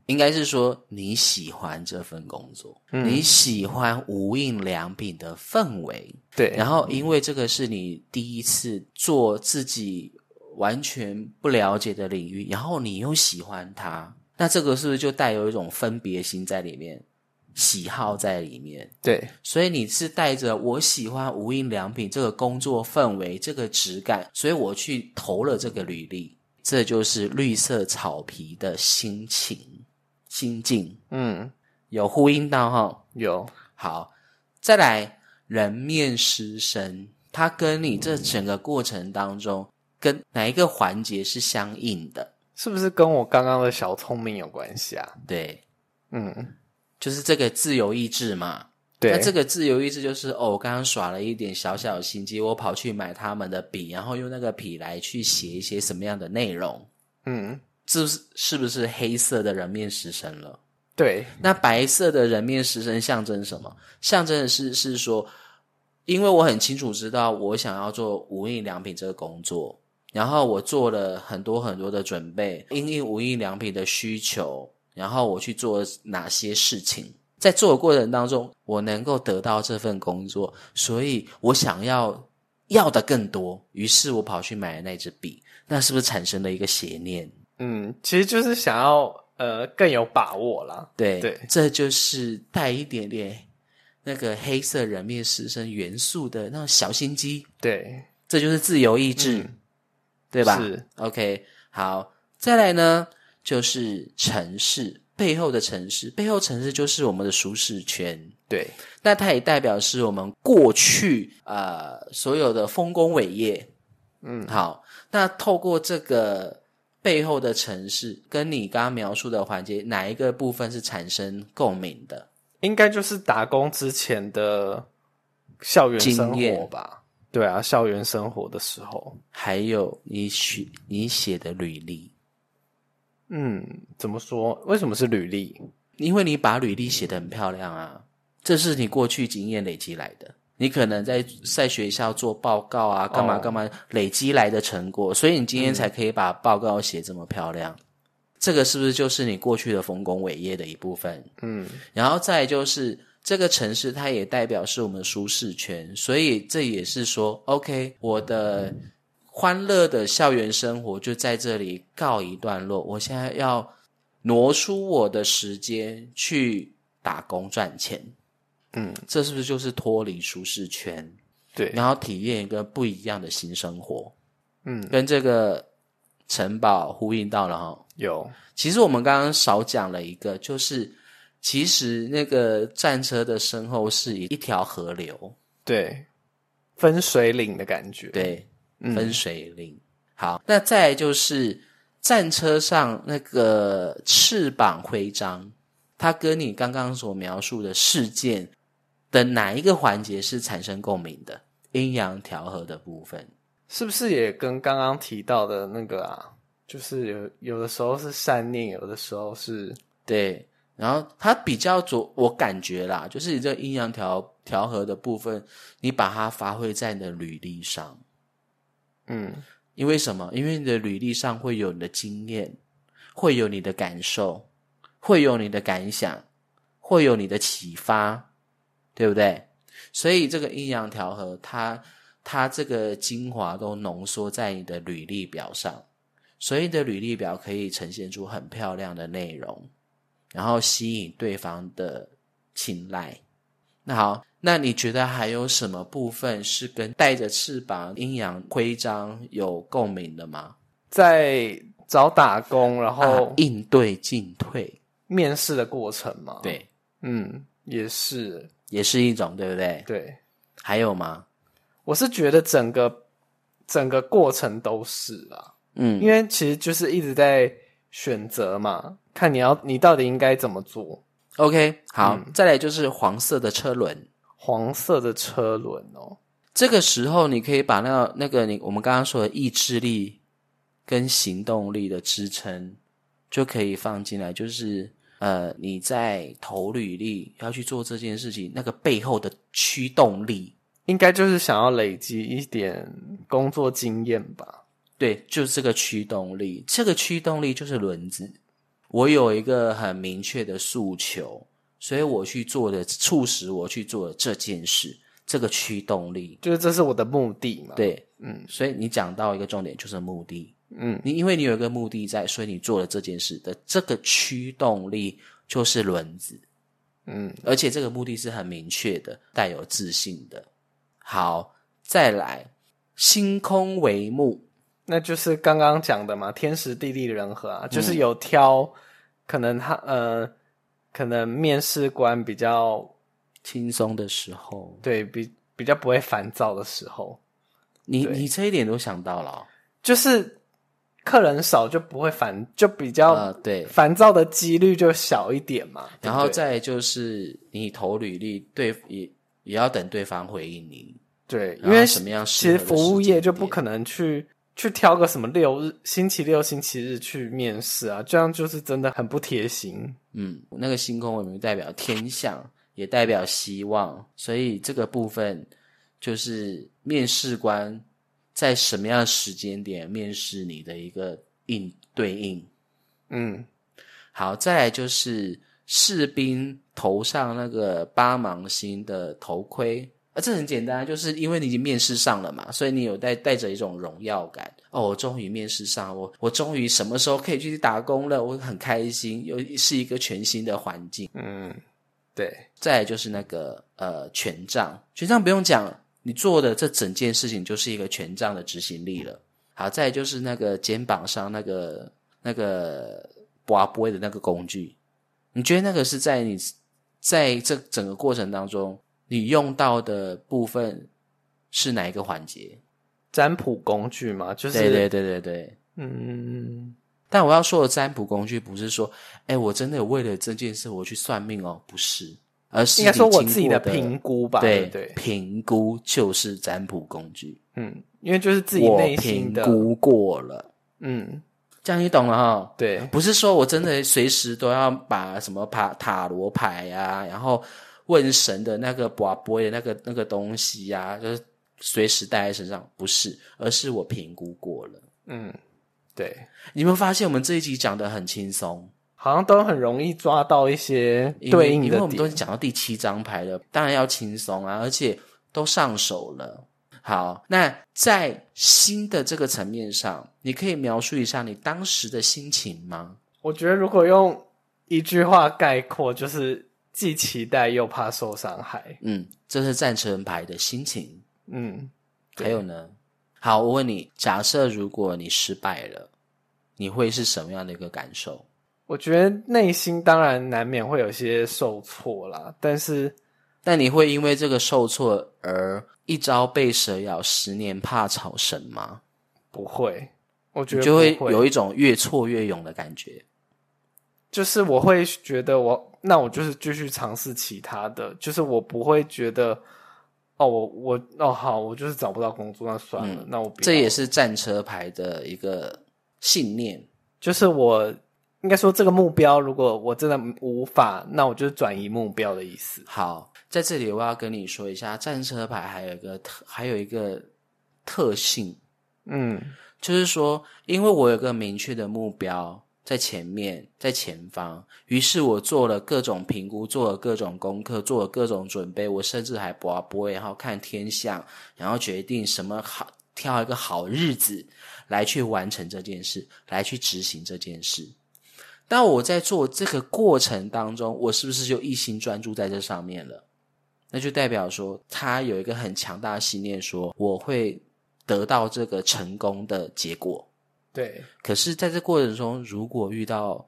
Speaker 1: 应该是说你喜欢这份工作，你喜欢无印良品的氛围，
Speaker 2: 对，
Speaker 1: 然后因为这个是你第一次做自己完全不了解的领域，然后你又喜欢它，那这个是不是就带有一种分别心在里面，喜好在里面？
Speaker 2: 对，
Speaker 1: 所以你是带着我喜欢无印良品这个工作氛围、这个质感，所以我去投了这个履历，这就是绿色草皮的心情、心境，
Speaker 2: 嗯，
Speaker 1: 有呼应到哈。
Speaker 2: 有，
Speaker 1: 好，再来人面狮身，它跟你这整个过程当中，跟哪一个环节是相应的？
Speaker 2: 是不是跟我刚刚的小聪明有关系啊？
Speaker 1: 对，
Speaker 2: 嗯，
Speaker 1: 就是这个自由意志嘛。
Speaker 2: 对，
Speaker 1: 那这个自由意志就是哦，我刚刚耍了一点小小的心机，我跑去买他们的笔，然后用那个笔来去写一些什么样的内容，
Speaker 2: 嗯，
Speaker 1: 这是是不是黑色的人面食神了？
Speaker 2: 对，
Speaker 1: 那白色的人面食神象征什么？象征的是是说，因为我很清楚知道我想要做无印良品这个工作，然后我做了很多很多的准备，因应无印良品的需求，然后我去做哪些事情，在做的过程当中，我能够得到这份工作，所以我想要要的更多，于是我跑去买了那支笔，那是不是产生了一个邪念？
Speaker 2: 嗯，其实就是想要呃更有把握啦。
Speaker 1: 对
Speaker 2: 对。
Speaker 1: 这就是带一点点那个黑色人面狮身元素的那种小心机，
Speaker 2: 对，
Speaker 1: 这就是自由意志，
Speaker 2: 嗯。
Speaker 1: 对吧？
Speaker 2: 是。
Speaker 1: OK，好，再来呢，就是城市背后的城市，背后城市就是我们的舒适圈，
Speaker 2: 对，
Speaker 1: 那它也代表是我们过去呃所有的丰功伟业。
Speaker 2: 嗯，
Speaker 1: 好，那透过这个背后的城市，跟你刚刚描述的环节，哪一个部分是产生共鸣的？
Speaker 2: 应该就是打工之前的校园生活吧？对啊，校园生活的时候，
Speaker 1: 还有你写你写的履历，
Speaker 2: 嗯，怎么说？为什么是履历？
Speaker 1: 因为你把履历写得很漂亮啊，这是你过去经验累积来的。你可能在在学校做报告啊，干嘛
Speaker 2: 哦
Speaker 1: 干嘛累积来的成果，所以你今天才可以把报告写这么漂亮。这个是不是就是你过去的丰功伟业的一部分？
Speaker 2: 嗯，
Speaker 1: 然后再就是这个城市，它也代表是我们舒适圈，所以这也是说，OK，我的欢乐的校园生活就在这里告一段落。我现在要挪出我的时间去打工赚钱。
Speaker 2: 嗯，
Speaker 1: 这是不是就是脱离舒适圈，
Speaker 2: 对，
Speaker 1: 然后体验一个不一样的新生活？
Speaker 2: 嗯，
Speaker 1: 跟这个城堡呼应到了哈。
Speaker 2: 有，
Speaker 1: 其实我们刚刚少讲了一个，就是其实那个战车的身后是一条河流，
Speaker 2: 对，分水岭的感觉，，
Speaker 1: 对，
Speaker 2: 嗯。
Speaker 1: 分水岭。好，那再来就是战车上那个翅膀徽章，它跟你刚刚所描述的事件的哪一个环节是产生共鸣的？阴阳调和的部分。
Speaker 2: 是不是也跟刚刚提到的那个啊，就是有有的时候是善念，有的时候是
Speaker 1: 对，然后它比较着，我感觉啦，就是你这个阴阳调调和的部分，你把它发挥在你的履历上。
Speaker 2: 嗯
Speaker 1: 因为什么？因为你的履历上会有你的经验，会有你的感受，会有你的感想，会有你的启发，对不对？所以这个阴阳调和，它它这个精华都浓缩在你的履历表上，所以你的履历表可以呈现出很漂亮的内容，然后吸引对方的青睐。那好，那你觉得还有什么部分是跟带着翅膀、阴阳徽章有共鸣的吗？
Speaker 2: 在找打工，然后
Speaker 1: 啊、应对进退，
Speaker 2: 面试的过程嘛，，
Speaker 1: 对，
Speaker 2: 嗯，也是，
Speaker 1: 也是一种，对不对？
Speaker 2: 对，
Speaker 1: 还有吗？
Speaker 2: 我是觉得整个整个过程都是啦，
Speaker 1: 嗯，
Speaker 2: 因为其实就是一直在选择嘛，看你要你到底应该怎么做。
Speaker 1: OK，好，
Speaker 2: 嗯
Speaker 1: 再来就是黄色的车轮。
Speaker 2: 黄色的车轮哦，
Speaker 1: 这个时候，你可以把那个那个你我们刚刚说的意志力跟行动力的支撑，就可以放进来。就是呃，你在投履历要去做这件事情，那个背后的驱动力，
Speaker 2: 应该就是想要累积一点工作经验吧。
Speaker 1: 对，就是这个驱动力。这个驱动力就是轮子。我有一个很明确的诉求，所以我去做的，促使我去做的这件事，这个驱动力。
Speaker 2: 就是这是我的目的嘛。，
Speaker 1: 对，
Speaker 2: 嗯
Speaker 1: 所以你讲到一个重点，就是目的。
Speaker 2: 嗯，
Speaker 1: 你因为你有一个目的在，所以你做了这件事的这个驱动力就是轮子，
Speaker 2: 嗯，
Speaker 1: 而且这个目的是很明确的，带有自信的。好，再来，星空帷幕，
Speaker 2: 那就是刚刚讲的嘛，天时地利人和啊，
Speaker 1: 嗯
Speaker 2: 就是有挑，可能他呃，可能面试官比较
Speaker 1: 轻松的时候，
Speaker 2: 对比比较不会烦躁的时候，
Speaker 1: 你你这一点都想到了哦、
Speaker 2: 就是客人少就不会烦，就比较
Speaker 1: 呃，对。
Speaker 2: 烦躁的几率就小一点嘛。对
Speaker 1: 然后再就是你投履历，对也也要等对方回应你，
Speaker 2: 对，因为
Speaker 1: 什么样
Speaker 2: 其实服务业就不可能去去挑个什么六日、星期六、星期日去面试啊，这样就是真的很不贴心。
Speaker 1: 嗯，那个星空为名代表天象，也代表希望，所以这个部分就是面试官在什么样的时间点面试你的一个应对应。
Speaker 2: 嗯，
Speaker 1: 好，再来就是士兵头上那个八芒星的头盔，啊，这很简单，就是因为你已经面试上了嘛，所以你有带带着一种荣耀感。哦，我终于面试上，我我终于什么时候可以去打工了？我很开心，又是一个全新的环境。
Speaker 2: 嗯，对，
Speaker 1: 再来就是那个呃权杖，权杖不用讲，你做的这整件事情就是一个权杖的执行力了。好，再就是那个肩膀上那个那个拔波的那个工具，你觉得那个是在你在这整个过程当中你用到的部分是哪一个环节？
Speaker 2: 占卜工具嘛，就是
Speaker 1: 对对对对对。
Speaker 2: 嗯，
Speaker 1: 但我要说的占卜工具不是说，哎，我真的有为了这件事我去算命哦，不是，而是
Speaker 2: 应该说我自己的评估吧，
Speaker 1: 对评估就是占卜工具，
Speaker 2: 嗯，因为就是自己
Speaker 1: 我
Speaker 2: 内心的，
Speaker 1: 评估过了，
Speaker 2: 嗯，
Speaker 1: 这样你懂了哈？
Speaker 2: 对，
Speaker 1: 不是说我真的随时都要把什么塔塔罗牌啊，然后问神的那个卜卜的那个那个东西呀、就是随时带在身上，不是，而是我评估过了。
Speaker 2: 嗯，对，
Speaker 1: 你有没有发现我们这一集讲的很轻松？
Speaker 2: 好像都很容易抓到一些对应的
Speaker 1: 因为我们都
Speaker 2: 是，
Speaker 1: 讲到第七张牌了，当然要轻松啊，而且都上手了。好，那在新的这个层面上，你可以描述一下你当时的心情吗？
Speaker 2: 我觉得如果用一句话概括，就是既期待又怕受伤害。
Speaker 1: 嗯，这是战车牌的心情。
Speaker 2: 嗯，
Speaker 1: 还有呢？好，我问你，假设如果你失败了，你会是什么样的一个感受？
Speaker 2: 我觉得内心当然难免会有些受挫啦，但是
Speaker 1: 但你会因为这个受挫而一朝被蛇咬，十年怕草绳吗？
Speaker 2: 不会，我觉得
Speaker 1: 你就会有一种越挫越勇的感觉。
Speaker 2: 就是我会觉得我那我就是继续尝试其他的，就是我不会觉得哦我我哦好我就是找不到工作那算了，那我
Speaker 1: 这也是战车牌的一个信念。
Speaker 2: 就是我应该说这个目标，如果我真的无法，那我就是转移目标的意思。
Speaker 1: 好，在这里我要跟你说一下，战车牌还有一个特还有一个特性，
Speaker 2: 嗯
Speaker 1: 就是说，因为我有个明确的目标在前面，在前方，于是我做了各种评估，做了各种功课，做了各种准备，我甚至还不不会，然后看天象，然后决定什么好，挑一个好日子来去完成这件事，来去执行这件事。当我在做这个过程当中，我是不是就一心专注在这上面了？那就代表说，他有一个很强大的信念说我会得到这个成功的结果。
Speaker 2: 对，
Speaker 1: 可是，在这过程中，如果遇到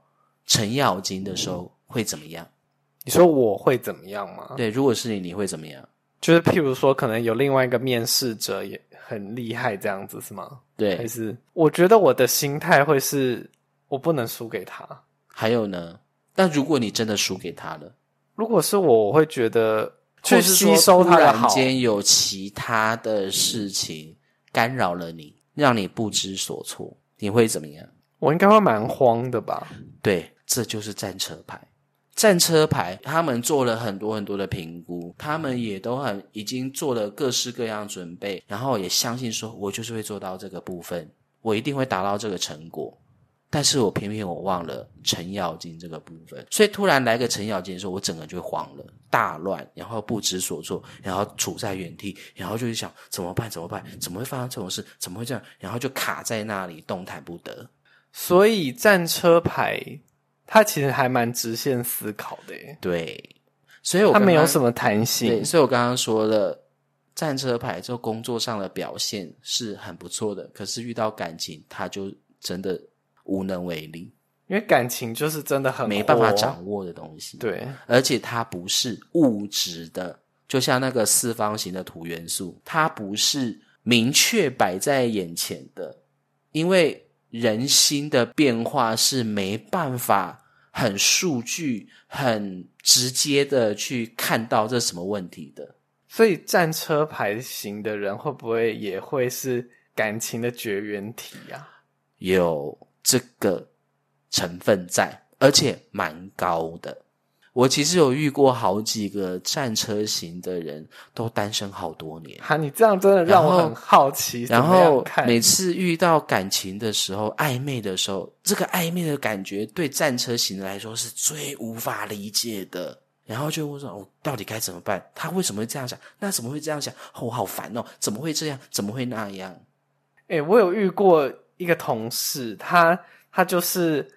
Speaker 1: 程咬金的时候，会怎么样？
Speaker 2: 你说我会怎么样吗？
Speaker 1: 对，如果是你，你会怎么样？
Speaker 2: 就是譬如说，可能有另外一个面试者也很厉害，这样子是吗？对还
Speaker 1: 对，
Speaker 2: 是我觉得我的心态会是我不能输给他。
Speaker 1: 还有呢？但如果你真的输给他了，
Speaker 2: 如果是我，我会觉得去
Speaker 1: 或是说
Speaker 2: 吸收他
Speaker 1: 突然。间有其他的事情干扰了你，让你不知所措，你会怎么样？
Speaker 2: 我应该会蛮慌的吧？
Speaker 1: 对，这就是战车牌。战车牌，他们做了很多很多的评估，他们也都很已经做了各式各样准备，然后也相信说，我就是会做到这个部分，我一定会达到这个成果。但是我偏偏我忘了程咬金这个部分，所以突然来个程咬金的时候，我整个就慌了，大乱，然后不知所措，然后处在原地，然后就是想怎么办？怎么办？怎么会发生这种事？怎么会这样？然后就卡在那里，动弹不得。
Speaker 2: 所以战车牌它其实还蛮直线思考的耶，
Speaker 1: 对，所以我
Speaker 2: 它
Speaker 1: 刚刚
Speaker 2: 没有什么弹
Speaker 1: 对，
Speaker 2: 性。
Speaker 1: 所以我刚刚说了，战车牌就工作上的表现是很不错的，可是遇到感情，他就真的无能为力，
Speaker 2: 因为感情就是真的很
Speaker 1: 没办法掌握的东西。，
Speaker 2: 对，
Speaker 1: 而且它不是物质的，就像那个四方形的土元素，它不是明确摆在眼前的，因为人心的变化是没办法很数据、很直接的去看到这什么问题的。
Speaker 2: 所以战车牌型的人会不会也会是感情的绝缘体啊？
Speaker 1: 有这个成分在，而且蛮高的。我其实有遇过好几个战车型的人，都单身好多年。
Speaker 2: 哈，你这样真的让我很好奇。
Speaker 1: 然后每次遇到感情的时候，暧昧的时候，这个暧昧的感觉对战车型的来说是最无法理解的。然后就问说：“我、到底该怎么办？他为什么会这样想？那怎么会这样想？哦，我好烦哦！怎么会这样？怎么会那样？
Speaker 2: 诶、我有遇过一个同事，他他就是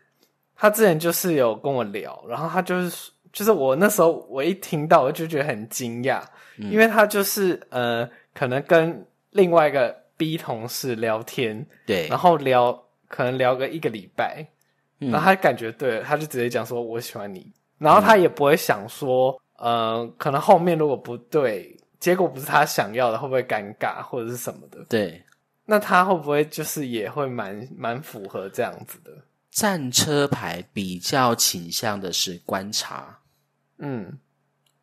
Speaker 2: 他之前就是有跟我聊，然后他就是就是我那时候我一听到我就觉得很惊讶，
Speaker 1: 嗯
Speaker 2: 因为他就是呃可能跟另外一个 B 同事聊天，
Speaker 1: 对
Speaker 2: 然，后聊可能聊个一个礼拜，
Speaker 1: 嗯
Speaker 2: 然后他感觉对了，他就直接讲说我喜欢你，然后他也不会想说，呃，可能后面如果不对，结果不是他想要的，会不会尴尬或者是什么的？
Speaker 1: 对。
Speaker 2: 那他会不会就是也会蛮蛮符合这样子的？
Speaker 1: 战车牌比较倾向的是观察，
Speaker 2: 嗯，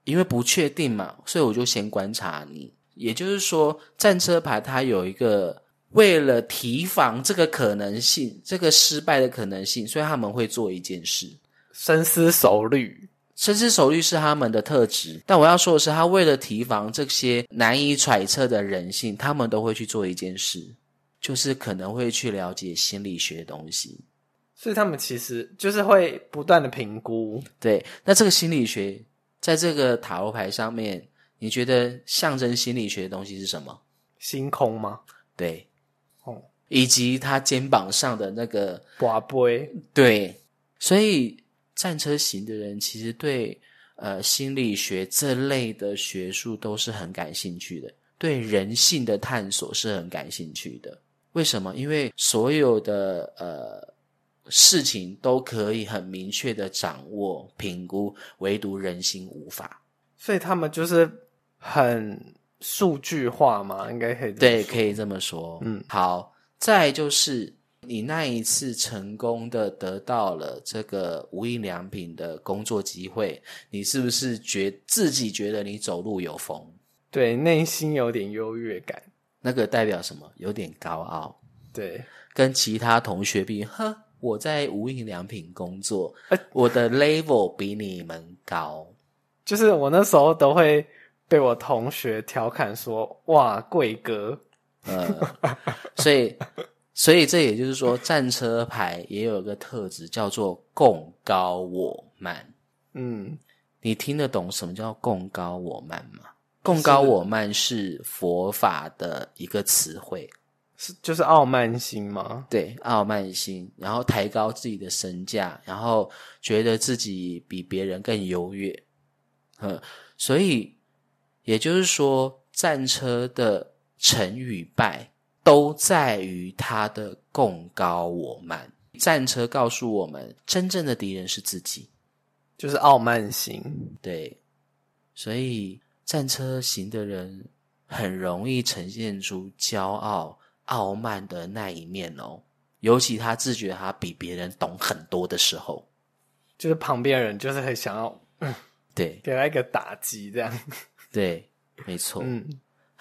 Speaker 1: 因为不确定嘛，所以我就先观察你。也就是说，战车牌它有一个为了提防这个可能性，这个失败的可能性，所以他们会做一件事。
Speaker 2: 深思熟虑，
Speaker 1: 深思熟虑是他们的特质，但我要说的是，他为了提防这些难以揣测的人性，他们都会去做一件事，就是可能会去了解心理学的东西。
Speaker 2: 所以他们其实就是会不断的评估。
Speaker 1: 对，那这个心理学在这个塔罗牌上面，你觉得象征心理学的东西是什么？
Speaker 2: 星空吗？
Speaker 1: 对，
Speaker 2: 哦，
Speaker 1: 以及他肩膀上的那个
Speaker 2: 寡杯，
Speaker 1: 对，所以战车型的人其实对呃心理学这类的学术都是很感兴趣的，对人性的探索是很感兴趣的。为什么？因为所有的呃事情都可以很明确的掌握、评估，唯独人心无法。
Speaker 2: 所以他们就是很数据化嘛，应该可以
Speaker 1: 对，可以这么说。
Speaker 2: 嗯，
Speaker 1: 好，再就是你那一次成功的得到了这个无印良品的工作机会，你是不是觉自己觉得你走路有风？
Speaker 2: 对，内心有点优越感。
Speaker 1: 那个代表什么？有点高傲，
Speaker 2: 对，
Speaker 1: 跟其他同学比，呵，我在无印良品工作，
Speaker 2: 呃
Speaker 1: 我的 level 比你们高。
Speaker 2: 就是我那时候都会被我同学调侃说：“哇，贵哥。
Speaker 1: 呃，所以，所以这也就是说，战车牌也有一个特质叫做共高我慢。”
Speaker 2: 嗯，
Speaker 1: 你听得懂什么叫共高我慢吗？共高我慢是佛法的一个词汇，
Speaker 2: 是就是傲慢心吗？
Speaker 1: 对，傲慢心，然后抬高自己的身价，然后觉得自己比别人更优越，嗯，所以也就是说，战车的成与败都在于他的共高我慢。战车告诉我们，真正的敌人是自己。
Speaker 2: 就是傲慢型。
Speaker 1: 对，所以战车型的人很容易呈现出骄傲、傲慢的那一面哦。尤其他自觉他比别人懂很多的时候，
Speaker 2: 就是旁边人就是很想要
Speaker 1: 对
Speaker 2: 给他一个打击，这样。
Speaker 1: 对，没错。
Speaker 2: 嗯，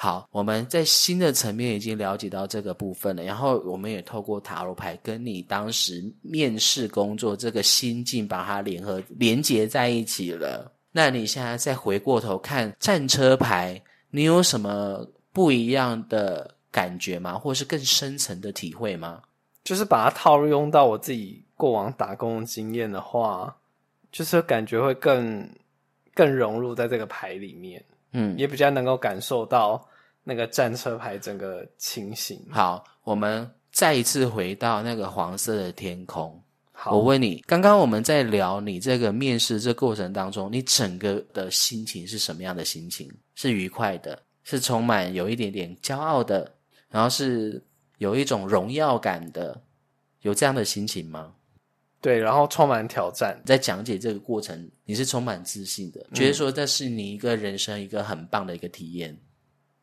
Speaker 1: 好，我们在新的层面已经了解到这个部分了，然后我们也透过塔罗牌跟你当时面试工作这个心境，把它联合连接在一起了。那你现在再回过头看战车牌，你有什么不一样的感觉吗？或是更深层的体会吗？
Speaker 2: 就是把它套用到我自己过往打工的经验的话，就是感觉会更更融入在这个牌里面，
Speaker 1: 嗯，
Speaker 2: 也比较能够感受到那个战车牌整个情形。
Speaker 1: 好，我们再一次回到那个黄色的天空。
Speaker 2: 好，
Speaker 1: 我问你，刚刚我们在聊你这个面试这过程当中，你整个的心情是什么样的心情？是愉快的，是充满有一点点骄傲的，然后是有一种荣耀感的，有这样的心情吗？
Speaker 2: 对，然后充满挑战。
Speaker 1: 在讲解这个过程，你是充满自信的，觉得说这是你一个人生一个很棒的一个体验。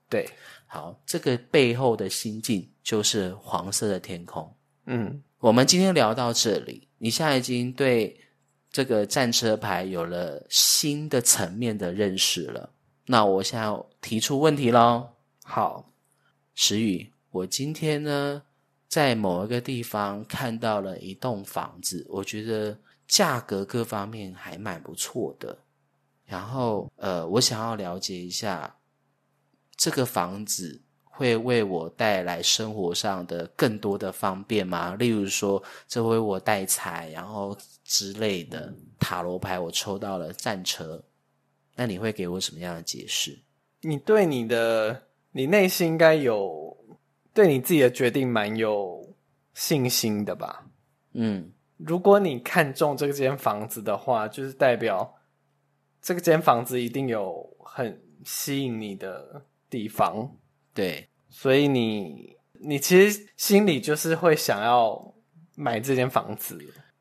Speaker 2: 对，
Speaker 1: 好，这个背后的心境就是黄色的天空。
Speaker 2: 嗯，
Speaker 1: 我们今天聊到这里，你现在已经对这个战车牌有了新的层面的认识了。那我现在要提出问题喽，
Speaker 2: 好，
Speaker 1: 石宇，我今天呢在某一个地方看到了一栋房子，我觉得价格各方面还蛮不错的。然后呃，我想要了解一下这个房子会为我带来生活上的更多的方便吗？例如说，这为我带财，然后之类的。塔罗牌我抽到了战车，那你会给我什么样的解释？
Speaker 2: 你对你的你内心应该有对你自己的决定蛮有信心的吧？
Speaker 1: 嗯，
Speaker 2: 如果你看中这间房子的话，就是代表这个间房子一定有很吸引你的地方，
Speaker 1: 对，
Speaker 2: 所以你你其实心里就是会想要买这间房子。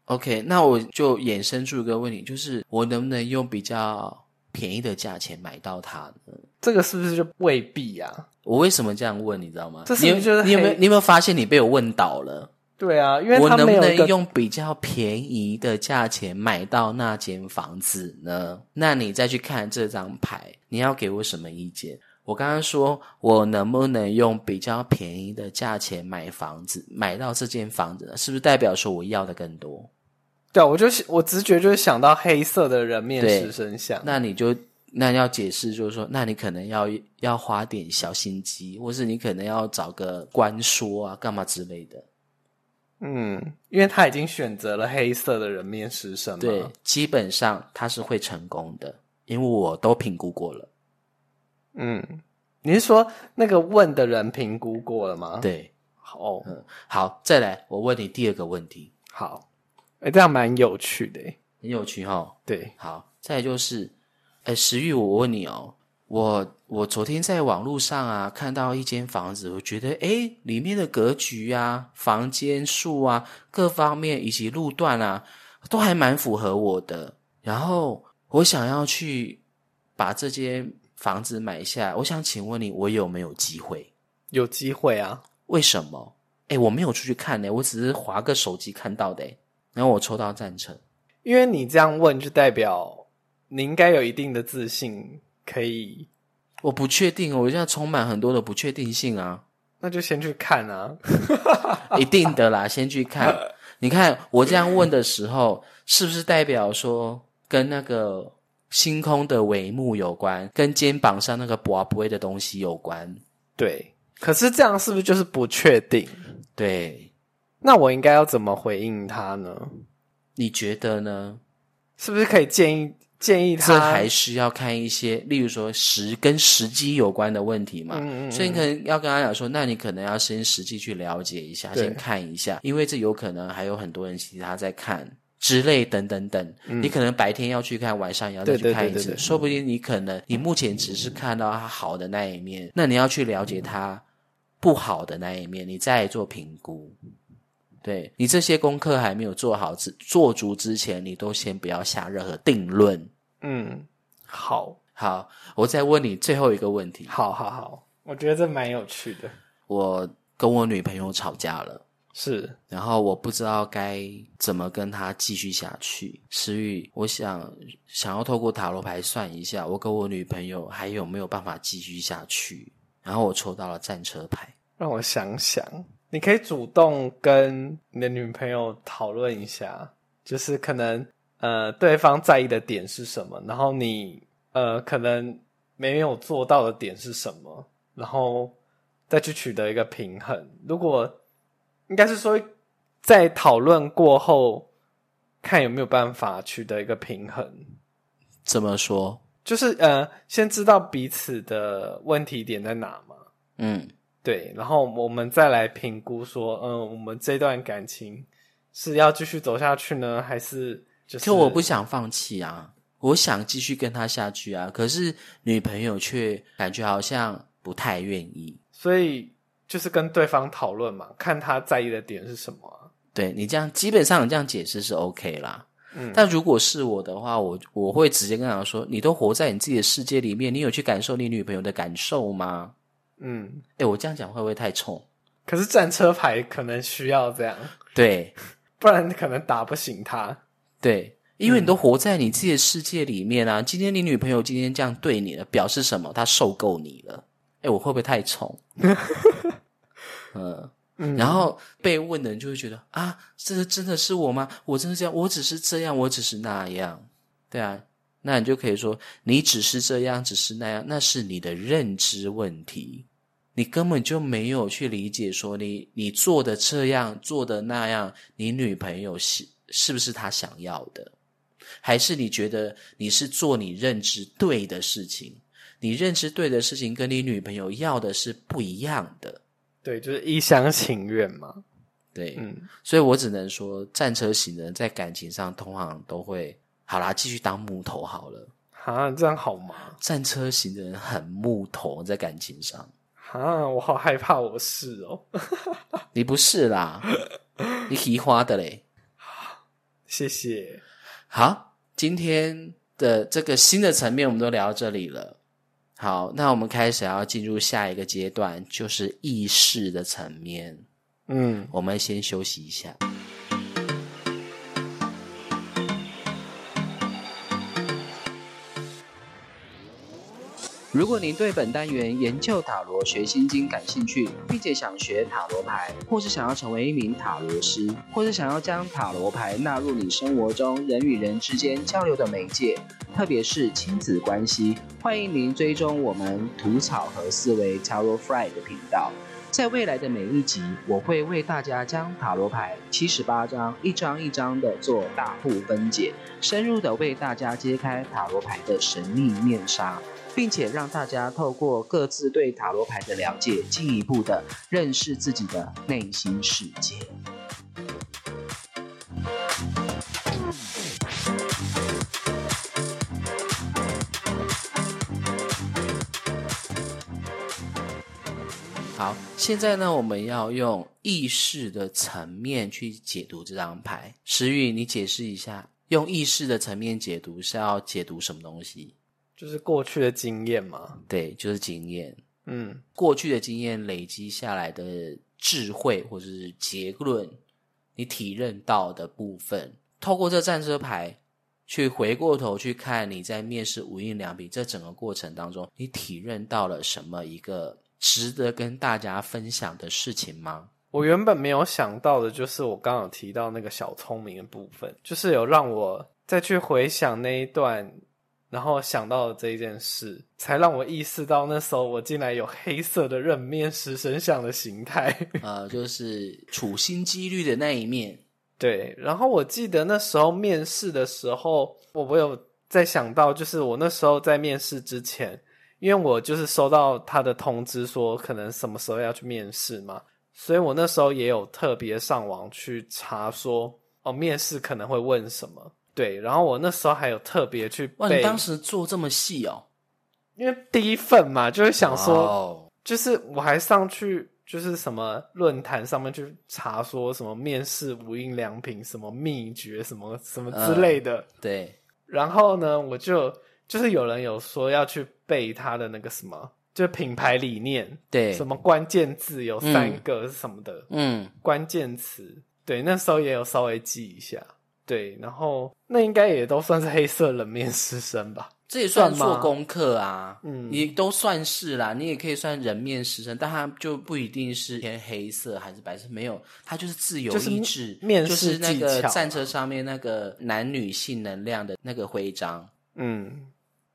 Speaker 1: OK，那我就衍生出一个问题，就是我能不能用比较便宜的价钱买到它呢？
Speaker 2: 这个是不是就未必啊？
Speaker 1: 我为什么这样问？你知道吗？
Speaker 2: 这是不是就是
Speaker 1: 你有你有没有你有没有发现你被我问倒了？
Speaker 2: 对啊，因为
Speaker 1: 我能不能用比较便宜的价钱买到那间房子呢？那你再去看这张牌，你要给我什么意见？我刚刚说我能不能用比较便宜的价钱买房子，买到这间房子呢？是不是代表说我要的更多？
Speaker 2: 对啊，我就我直觉就是想到黑色的人面
Speaker 1: 对
Speaker 2: 狮身像。
Speaker 1: 那你就那要解释，就是说，那你可能要要花点小心机，或是你可能要找个官说啊，干嘛之类的。
Speaker 2: 嗯，因为他已经选择了黑色的人面狮身嘛。
Speaker 1: 对，基本上他是会成功的，因为我都评估过了。
Speaker 2: 嗯，你是说那个问的人评估过了吗？，
Speaker 1: 对，
Speaker 2: 哦，
Speaker 1: 嗯，好，再来，我问你第二个问题，
Speaker 2: 好，哎，这样蛮有趣的。
Speaker 1: 很有趣哈、
Speaker 2: 对，
Speaker 1: 好，再来就是哎，石玉，我问你哦，我我昨天在网络上啊看到一间房子，我觉得哎，里面的格局啊、房间数啊、各方面以及路段啊，都还蛮符合我的。然后我想要去把这间房子买下，我想请问你，我有没有机会？
Speaker 2: 有机会啊？
Speaker 1: 为什么？哎，我没有出去看呢，我只是划个手机看到的。然后我抽到赞成，
Speaker 2: 因为你这样问，就代表你应该有一定的自信，可以。
Speaker 1: 我不确定，我现在充满很多的不确定性啊。
Speaker 2: 那就先去看啊，
Speaker 1: 一定的啦，先去看。你看我这样问的时候，是不是代表说跟那个星空的帷幕有关，跟肩膀上那个薄不会的东西有关？
Speaker 2: 对。可是这样是不是就是不确定？
Speaker 1: 对。
Speaker 2: 那我应该要怎么回应他呢？
Speaker 1: 你觉得呢？
Speaker 2: 是不是可以建议建议他？
Speaker 1: 这还是要看一些，例如说时跟时机有关的问题嘛。嗯嗯。所以你可能要跟他讲说，那你可能要先实际去了解一下，先看一下，因为这有可能还有很多人其他在看之类等等等。你可能白天要去看，晚上也要再去看一次。说不定你可能你目前只是看到他好的那一面，那你要去了解他不好的那一面，你再做评估。对你这些功课还没有做好之做足之前，你都先不要下任何定论。
Speaker 2: 嗯，好，
Speaker 1: 好，我再问你最后一个问题。
Speaker 2: 好好好，我觉得这蛮有趣的。
Speaker 1: 我跟我女朋友吵架了，
Speaker 2: 是，
Speaker 1: 然后我不知道该怎么跟他继续下去。石玉，我想想要透过塔罗牌算一下，我跟我女朋友还有没有办法继续下去？然后我抽到了战车牌，
Speaker 2: 让我想想。你可以主动跟你的女朋友讨论一下，就是可能呃对方在意的点是什么，然后你呃可能没有做到的点是什么，然后再去取得一个平衡。如果应该是说在讨论过后，看有没有办法取得一个平衡。
Speaker 1: 怎么说？
Speaker 2: 就是呃先知道彼此的问题点在哪嘛。嗯。对，然后我们再来评估说，嗯，我们这段感情是要继续走下去呢，还是就是？
Speaker 1: 可我不想放弃啊，我想继续跟他下去啊，可是女朋友却感觉好像不太愿意，
Speaker 2: 所以就是跟对方讨论嘛，看他在意的点是什么。
Speaker 1: 对你这样，基本上你这样解释是 OK 啦。嗯，但如果是我的话，我我会直接跟他说：“你都活在你自己的世界里面，你有去感受你女朋友的感受吗？”嗯，哎，我这样讲会不会太冲？
Speaker 2: 可是战车牌可能需要这样，
Speaker 1: 对，
Speaker 2: 不然可能打不醒他。
Speaker 1: 对，因为你都活在你自己的世界里面啊。今天你女朋友今天这样对你了，表示什么？她受够你了。哎，我会不会太冲？嗯，然后被问的人就会觉得啊，这真的是我吗？我真的这样？我只是这样，我只是那样。对啊。那你就可以说，你只是这样，只是那样，那是你的认知问题，你根本就没有去理解说，你你做的这样，做的那样，你女朋友是是不是她想要的？还是你觉得你是做你认知对的事情？你认知对的事情跟你女朋友要的是不一样的。
Speaker 2: 对，就是一厢情愿嘛。
Speaker 1: 对，嗯，所以我只能说，战车型的人在感情上通常都会。好啦，继续当木头好了。
Speaker 2: 啊，这样好吗？
Speaker 1: 战车型的人很木头，在感情上。
Speaker 2: 啊，我好害怕，我是哦。
Speaker 1: 你不是啦，你提花的嘞。
Speaker 2: 谢谢。
Speaker 1: 好，今天的这个新的层面，我们都聊到这里了。好，那我们开始要进入下一个阶段，就是意识的层面。嗯，我们先休息一下。如果您对本单元研究塔罗学心经感兴趣，并且想学塔罗牌，或是想要成为一名塔罗师，或是想要将塔罗牌纳入你生活中人与人之间交流的媒介，特别是亲子关系，欢迎您追踪我们吐草和思维 t a r o Fry 的频道。在未来的每一集，我会为大家将塔罗牌七十八张一张一张的做大户分解，深入的为大家揭开塔罗牌的神秘面纱。并且让大家透过各自对塔罗牌的了解进一步的认识自己的内心世界。好现在呢我们要用意识的层面去解读这张牌。石宇你解释一下用意识的层面解读是要解读什么东西？
Speaker 2: 就是过去的经验嘛。
Speaker 1: 对，就是经验。
Speaker 2: 嗯，
Speaker 1: 过去的经验累积下来的智慧或者是结论，你体认到的部分，透过这战车牌去回过头去看你在面试无印良品这整个过程当中，你体认到了什么一个值得跟大家分享的事情吗？
Speaker 2: 我原本没有想到的，就是我刚刚有提到那个小聪明的部分，就是有让我再去回想那一段。然后想到了这一件事，才让我意识到那时候我竟然有黑色的刃面食神像的形态。
Speaker 1: 呃，就是处心积虑的那一面。
Speaker 2: 对，然后我记得那时候面试的时候，我我有在想到，就是我那时候在面试之前，因为我就是收到他的通知说可能什么时候要去面试嘛，所以我那时候也有特别上网去查说，哦，面试可能会问什么。对，然后我那时候还有特别去
Speaker 1: 哇，你当时做这么细哦？
Speaker 2: 因为第一份嘛，就是想说，就是我还上去就是什么论坛上面去查说什么面试无印良品什么秘诀什么什么之类的。
Speaker 1: 对，
Speaker 2: 然后呢，我就就是有人有说要去背他的那个什么，就品牌理念，
Speaker 1: 对，
Speaker 2: 什么关键字有三个是什么的，
Speaker 1: 嗯，
Speaker 2: 关键词，对，那时候也有稍微记一下。对，然后那应该也都算是黑色冷面师生吧？
Speaker 1: 这也算做功课啊，嗯，你都算是啦，你也可以算人面师生，但他就不一定是偏黑色还是白色，没有，他就是自由意志，
Speaker 2: 面
Speaker 1: 试那个战车上面那个男女性能量的那个徽章，
Speaker 2: 嗯，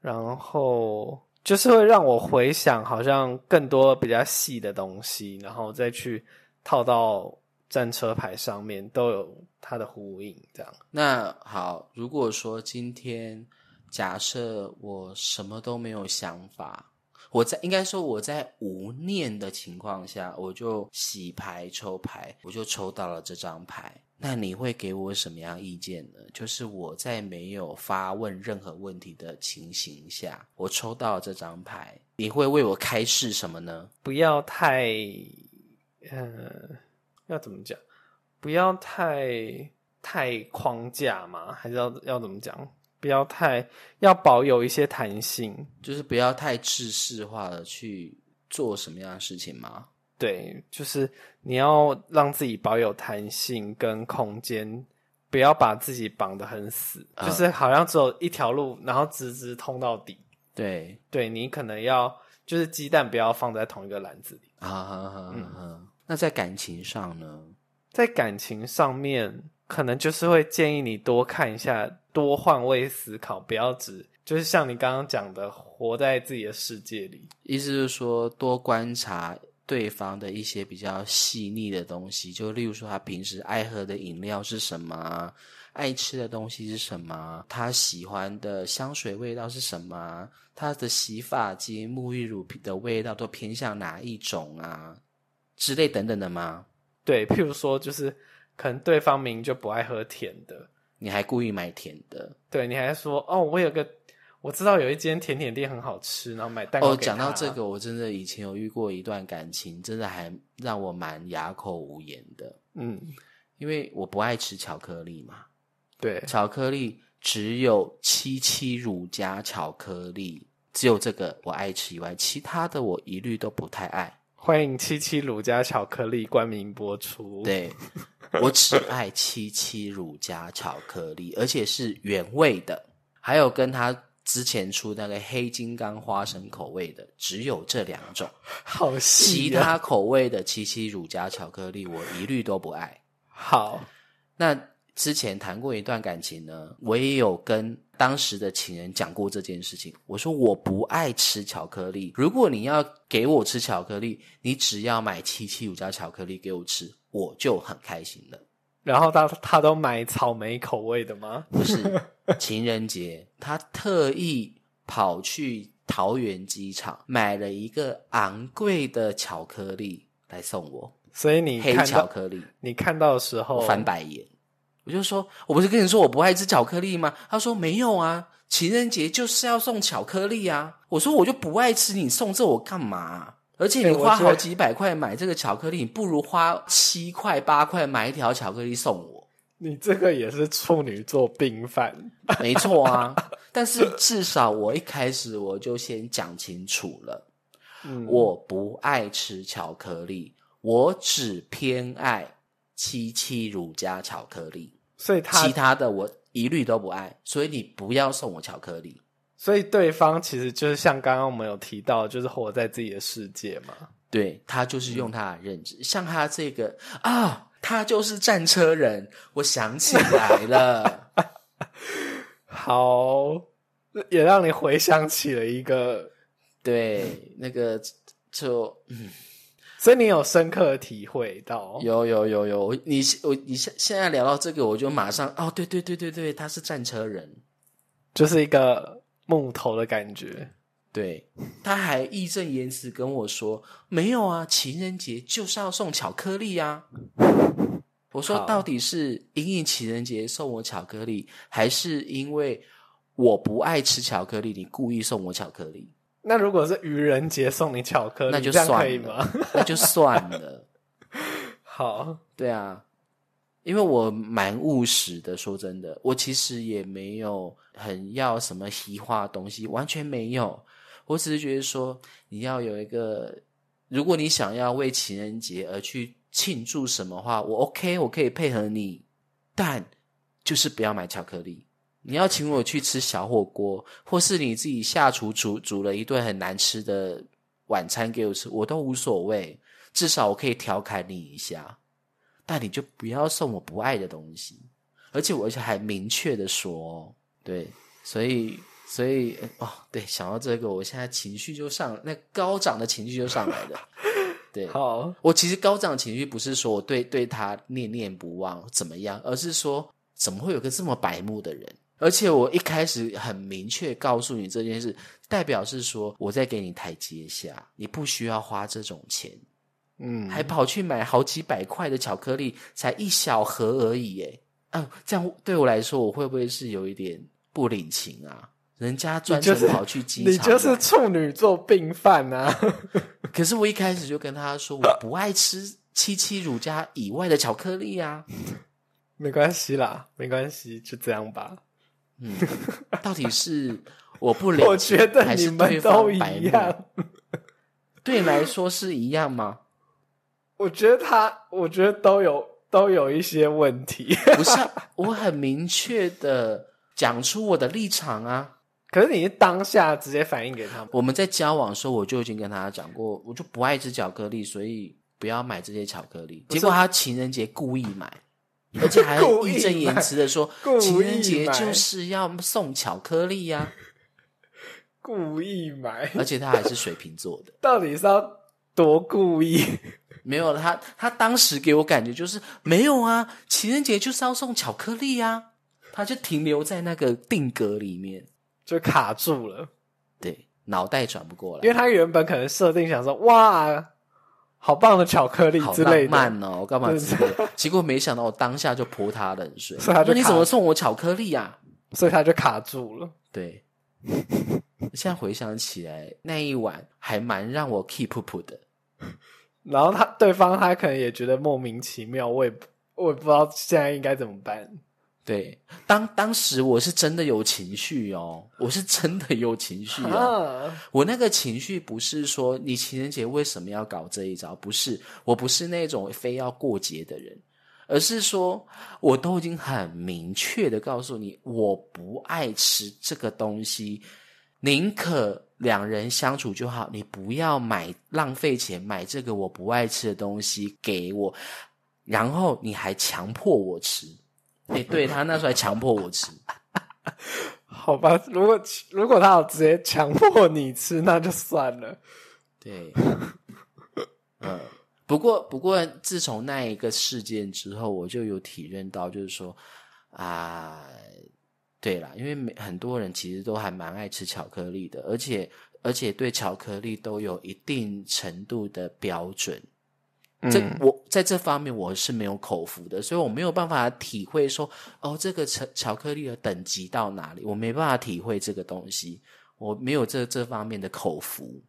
Speaker 2: 然后就是会让我回想，好像更多比较细的东西，然后再去套到。战车牌上面都有它的呼应，这样。
Speaker 1: 那好，如果说今天假设我什么都没有想法，我在应该说我在无念的情况下，我就洗牌抽牌，我就抽到了这张牌。那你会给我什么样意见呢？就是我在没有发问任何问题的情形下，我抽到这张牌，你会为我开示什么呢？
Speaker 2: 不要太，呃。要怎么讲？不要太太框架嘛？还是要要怎么讲？不要太要保有一些弹性，
Speaker 1: 就是不要太制式化的去做什么样的事情吗？
Speaker 2: 对，就是你要让自己保有弹性跟空间，不要把自己绑得很死，就是好像只有一条路，然后直直通到底。
Speaker 1: 对，
Speaker 2: 对你可能要就是鸡蛋不要放在同一个篮子里。
Speaker 1: 啊，嗯。那在感情上呢？
Speaker 2: 在感情上面，可能就是会建议你多看一下，多换位思考，不要只就是像你刚刚讲的，活在自己的世界里。
Speaker 1: 意思是说，多观察对方的一些比较细腻的东西，就例如说，他平时爱喝的饮料是什么，爱吃的东西是什么，他喜欢的香水味道是什么，他的洗发精、沐浴乳的味道都偏向哪一种啊？之类等等的吗？
Speaker 2: 对，譬如说，就是可能对方明就不爱喝甜的，
Speaker 1: 你还故意买甜的。
Speaker 2: 对，你还说哦，我有个我知道有一间甜点店很好吃，然后买蛋糕。
Speaker 1: 哦，讲到这个，我真的以前有遇过一段感情，真的还让我蛮哑口无言的。
Speaker 2: 嗯，
Speaker 1: 因为我不爱吃巧克力嘛。
Speaker 2: 对，
Speaker 1: 巧克力只有七七乳加巧克力，只有这个我爱吃以外，其他的我一律都不太爱。
Speaker 2: 欢迎七七乳加巧克力冠名播出。
Speaker 1: 对，我只爱七七乳加巧克力，而且是原味的。还有跟他之前出那个黑金刚花生口味的，只有这两种。
Speaker 2: 好细，
Speaker 1: 其他口味的七七乳加巧克力，我一律都不爱。
Speaker 2: 好，
Speaker 1: 那。之前谈过一段感情呢，我也有跟当时的情人讲过这件事情。我说我不爱吃巧克力，如果你要给我吃巧克力，你只要买七七五加巧克力给我吃，我就很开心了。
Speaker 2: 然后他他都买草莓口味的吗？
Speaker 1: 不是，情人节他特意跑去桃园机场买了一个昂贵的巧克力来送我。
Speaker 2: 所以你
Speaker 1: 黑巧克力，
Speaker 2: 你看到的时候
Speaker 1: 翻白眼。我就说，我不是跟你说我不爱吃巧克力吗？他说没有啊，情人节就是要送巧克力啊。我说我就不爱吃，你送这我干嘛？而且你花好几百块买这个巧克力，你不如花七块八块买一条巧克力送我。
Speaker 2: 你这个也是处女座病犯。
Speaker 1: 没错啊，但是至少我一开始我就先讲清楚了，
Speaker 2: 嗯，
Speaker 1: 我不爱吃巧克力，我只偏爱七七乳加巧克力，
Speaker 2: 所以他
Speaker 1: 其他的我一律都不爱，所以你不要送我巧克力。
Speaker 2: 所以对方其实就是像刚刚我们有提到，就是活在自己的世界嘛。
Speaker 1: 对他就是用他的认知，像他这个啊，他就是战车人，我想起来了，
Speaker 2: 好，也让你回想起了一个，
Speaker 1: 对，那个就
Speaker 2: 所以你有深刻的体会到，
Speaker 1: 有有有有，我你我你现现在聊到这个，我就马上哦，对对对对对，他是战车人，
Speaker 2: 就是一个木头的感觉。
Speaker 1: 对，他还义正言辞跟我说，没有啊，情人节就是要送巧克力呀、我说到底是因应情人节送我巧克力，还是因为我不爱吃巧克力，你故意送我巧克力？
Speaker 2: 那如果是愚人节送你巧克力，
Speaker 1: 那就算了？，那就算了。
Speaker 2: 好，
Speaker 1: 对啊，因为我蛮务实的，说真的，我其实也没有很要什么西化东西，完全没有。我只是觉得说，你要有一个，如果你想要为情人节而去庆祝什么话，我 OK，我可以配合你，但就是不要买巧克力。你要请我去吃小火锅，或是你自己下厨煮煮了一顿很难吃的晚餐给我吃，我都无所谓。至少我可以调侃你一下，但你就不要送我不爱的东西，而且我而且还明确的说哦，对，所以所以哦，对，想到这个，我现在情绪就上，那高涨的情绪就上来了。对，
Speaker 2: 好，
Speaker 1: 我其实高涨的情绪不是说我对对他念念不忘怎么样，而是说怎么会有个这么白目的人？而且我一开始很明确告诉你这件事，代表是说我在给你台阶下，你不需要花这种钱。
Speaker 2: 嗯，
Speaker 1: 还跑去买好几百块的巧克力，才一小盒而已，耶。嗯，这样对我来说，我会不会是有一点不领情啊？人家专程跑去机场买，
Speaker 2: 你就是处女座病犯啊！
Speaker 1: 可是我一开始就跟他说，我不爱吃七七乳加以外的巧克力啊。
Speaker 2: 没关系啦，没关系，就这样吧。
Speaker 1: 嗯，到底是我不 了解，
Speaker 2: 我觉得
Speaker 1: 还
Speaker 2: 你
Speaker 1: 是对方
Speaker 2: 们都一
Speaker 1: 白目
Speaker 2: 样。
Speaker 1: 对你来说是一样吗？
Speaker 2: 我觉得他，我觉得都有都有一些问题。
Speaker 1: 不是啊，我很明确的讲出我的立场啊。
Speaker 2: 可是你是当下直接反映给他们，
Speaker 1: 我们在交往的时候，我就已经跟他讲过，我就不爱吃巧克力，所以不要买这些巧克力。结果他情人节故意买，而且还 义正言辞的说情人节就是要送巧克力呀、
Speaker 2: 故意买，
Speaker 1: 而且他还是水瓶座的。
Speaker 2: 到底是要多故意？
Speaker 1: 没有他，他当时给我感觉就是没有啊，情人节就是要送巧克力啊，他就停留在那个定格里面，
Speaker 2: 就卡住了，
Speaker 1: 对，脑袋转不过来
Speaker 2: 因。为他原本可能设定想说，哇，好棒的巧克力
Speaker 1: 好
Speaker 2: 之类的，
Speaker 1: 浪漫哦！我干嘛
Speaker 2: 对
Speaker 1: 之类的？结果没想到我当下就泼他冷水，
Speaker 2: 所以他就
Speaker 1: 说你怎么送我巧克力啊？
Speaker 2: 所以他就卡住了。
Speaker 1: 对，现在回想起来，那一晚还蛮让我 keep 噗噗的。
Speaker 2: 然后他对方他可能也觉得莫名其妙，我也我也不知道现在应该怎么办。
Speaker 1: 对，当当时我是真的有情绪哦，我是真的有情绪哦。
Speaker 2: 啊，
Speaker 1: 我那个情绪不是说你情人节为什么要搞这一招，不是，我不是那种非要过节的人，而是说我都已经很明确的告诉你，我不爱吃这个东西，宁可两人相处就好，你不要买浪费钱买这个我不爱吃的东西给我，然后你还强迫我吃。哎，对他那时候还强迫我吃，
Speaker 2: 好吧，如果如果他有直接强迫你吃，那就算了。
Speaker 1: 对，嗯，不过不过，自从那一个事件之后，我就有体认到，就是说啊，对啦，因为很多人其实都还蛮爱吃巧克力的，而且而且对巧克力都有一定程度的标准。这
Speaker 2: 嗯
Speaker 1: 我在这方面我是没有口福的，所以我没有办法体会说哦，这个巧巧克力的等级到哪里，我没办法体会这个东西，我没有这这方面的口福。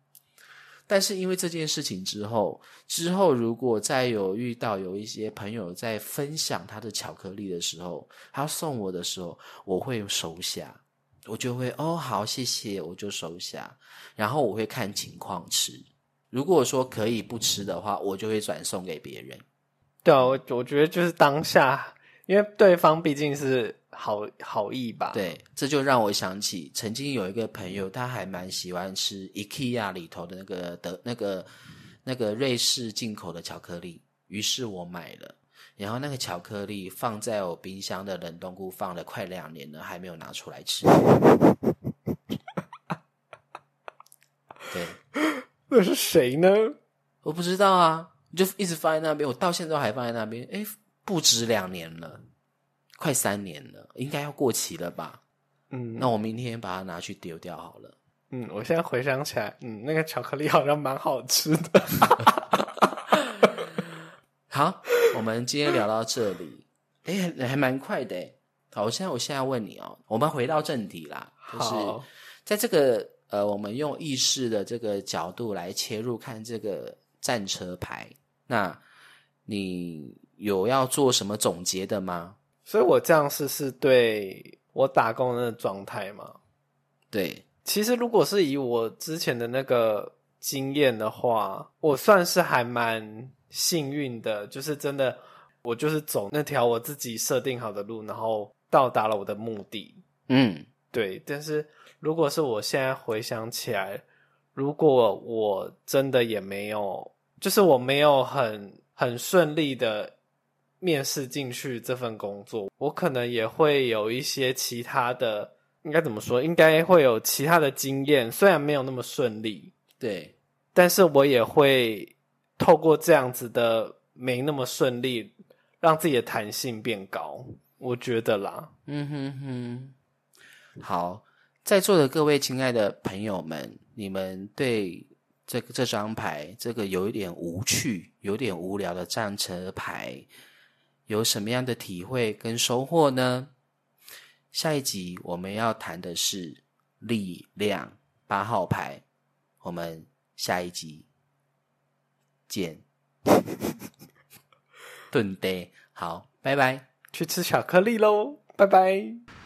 Speaker 1: 但是因为这件事情之后，之后如果再有遇到有一些朋友在分享他的巧克力的时候，他送我的时候，我会收下，我就会哦好谢谢，我就收下，然后我会看情况吃。如果说可以不吃的话，我就会转送给别人。
Speaker 2: 对啊，我我觉得就是当下，因为对方毕竟是好好意吧。
Speaker 1: 对，这就让我想起曾经有一个朋友，他还蛮喜欢吃 IKEA 里头的那个德那个那个瑞士进口的巧克力，于是我买了，然后那个巧克力放在我冰箱的冷冻库放了快两年了，还没有拿出来吃。
Speaker 2: 那是谁呢？
Speaker 1: 我不知道啊，就一直放在那边，我到现在还放在那边。哎，不止两年了，快三年了，应该要过期了吧？
Speaker 2: 嗯，
Speaker 1: 那我明天把它拿去丢掉好了。
Speaker 2: 嗯，我现在回想起来，嗯，那个巧克力好像蛮好吃的。
Speaker 1: 好，我们今天聊到这里，哎，还蛮快的。好，我现在我现在问你哦，我们回到正题啦，就是在这个呃，我们用意识的这个角度来切入看这个战车牌，那你有要做什么总结的吗？
Speaker 2: 所以我这样是是对我打工的状态吗？
Speaker 1: 对，
Speaker 2: 其实如果是以我之前的那个经验的话，我算是还蛮幸运的，就是真的，我就是走那条我自己设定好的路，然后到达了我的目的。
Speaker 1: 嗯，
Speaker 2: 对。但是如果是我现在回想起来，如果我真的也没有，就是我没有很很顺利的面试进去这份工作，我可能也会有一些其他的。应该怎么说？应该会有其他的经验，虽然没有那么顺利，
Speaker 1: 对，
Speaker 2: 但是我也会透过这样子的没那么顺利，让自己的弹性变高。我觉得啦，
Speaker 1: 嗯哼哼。好，在座的各位亲爱的朋友们，你们对这个这张牌，这个有一点无趣、有点无聊的战车牌，有什么样的体会跟收获呢？下一集我们要谈的是力量八号牌，我们下一集见。顿呆，好，拜拜，
Speaker 2: 去吃巧克力喽，拜拜。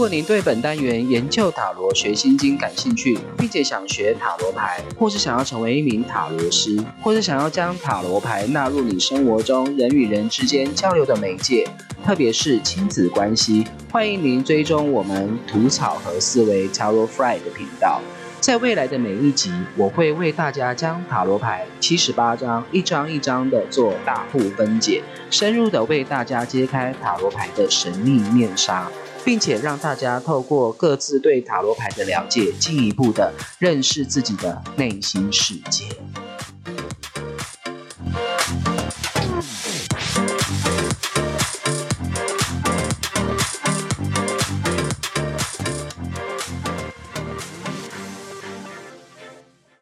Speaker 1: 如果您对本单元研究塔罗学心经感兴趣，并且想学塔罗牌，或是想要成为一名塔罗师，或是想要将塔罗牌纳入你生活中人与人之间交流的媒介，特别是亲子关系，欢迎您追踪我们吐草和思维 Taro Fry 的频道。在未来的每一集，我会为大家将塔罗牌七十八张一张一张的做大户分解，深入的为大家揭开塔罗牌的神秘面纱。并且让大家透过各自对塔罗牌的了解，进一步的认识自己的内心世界。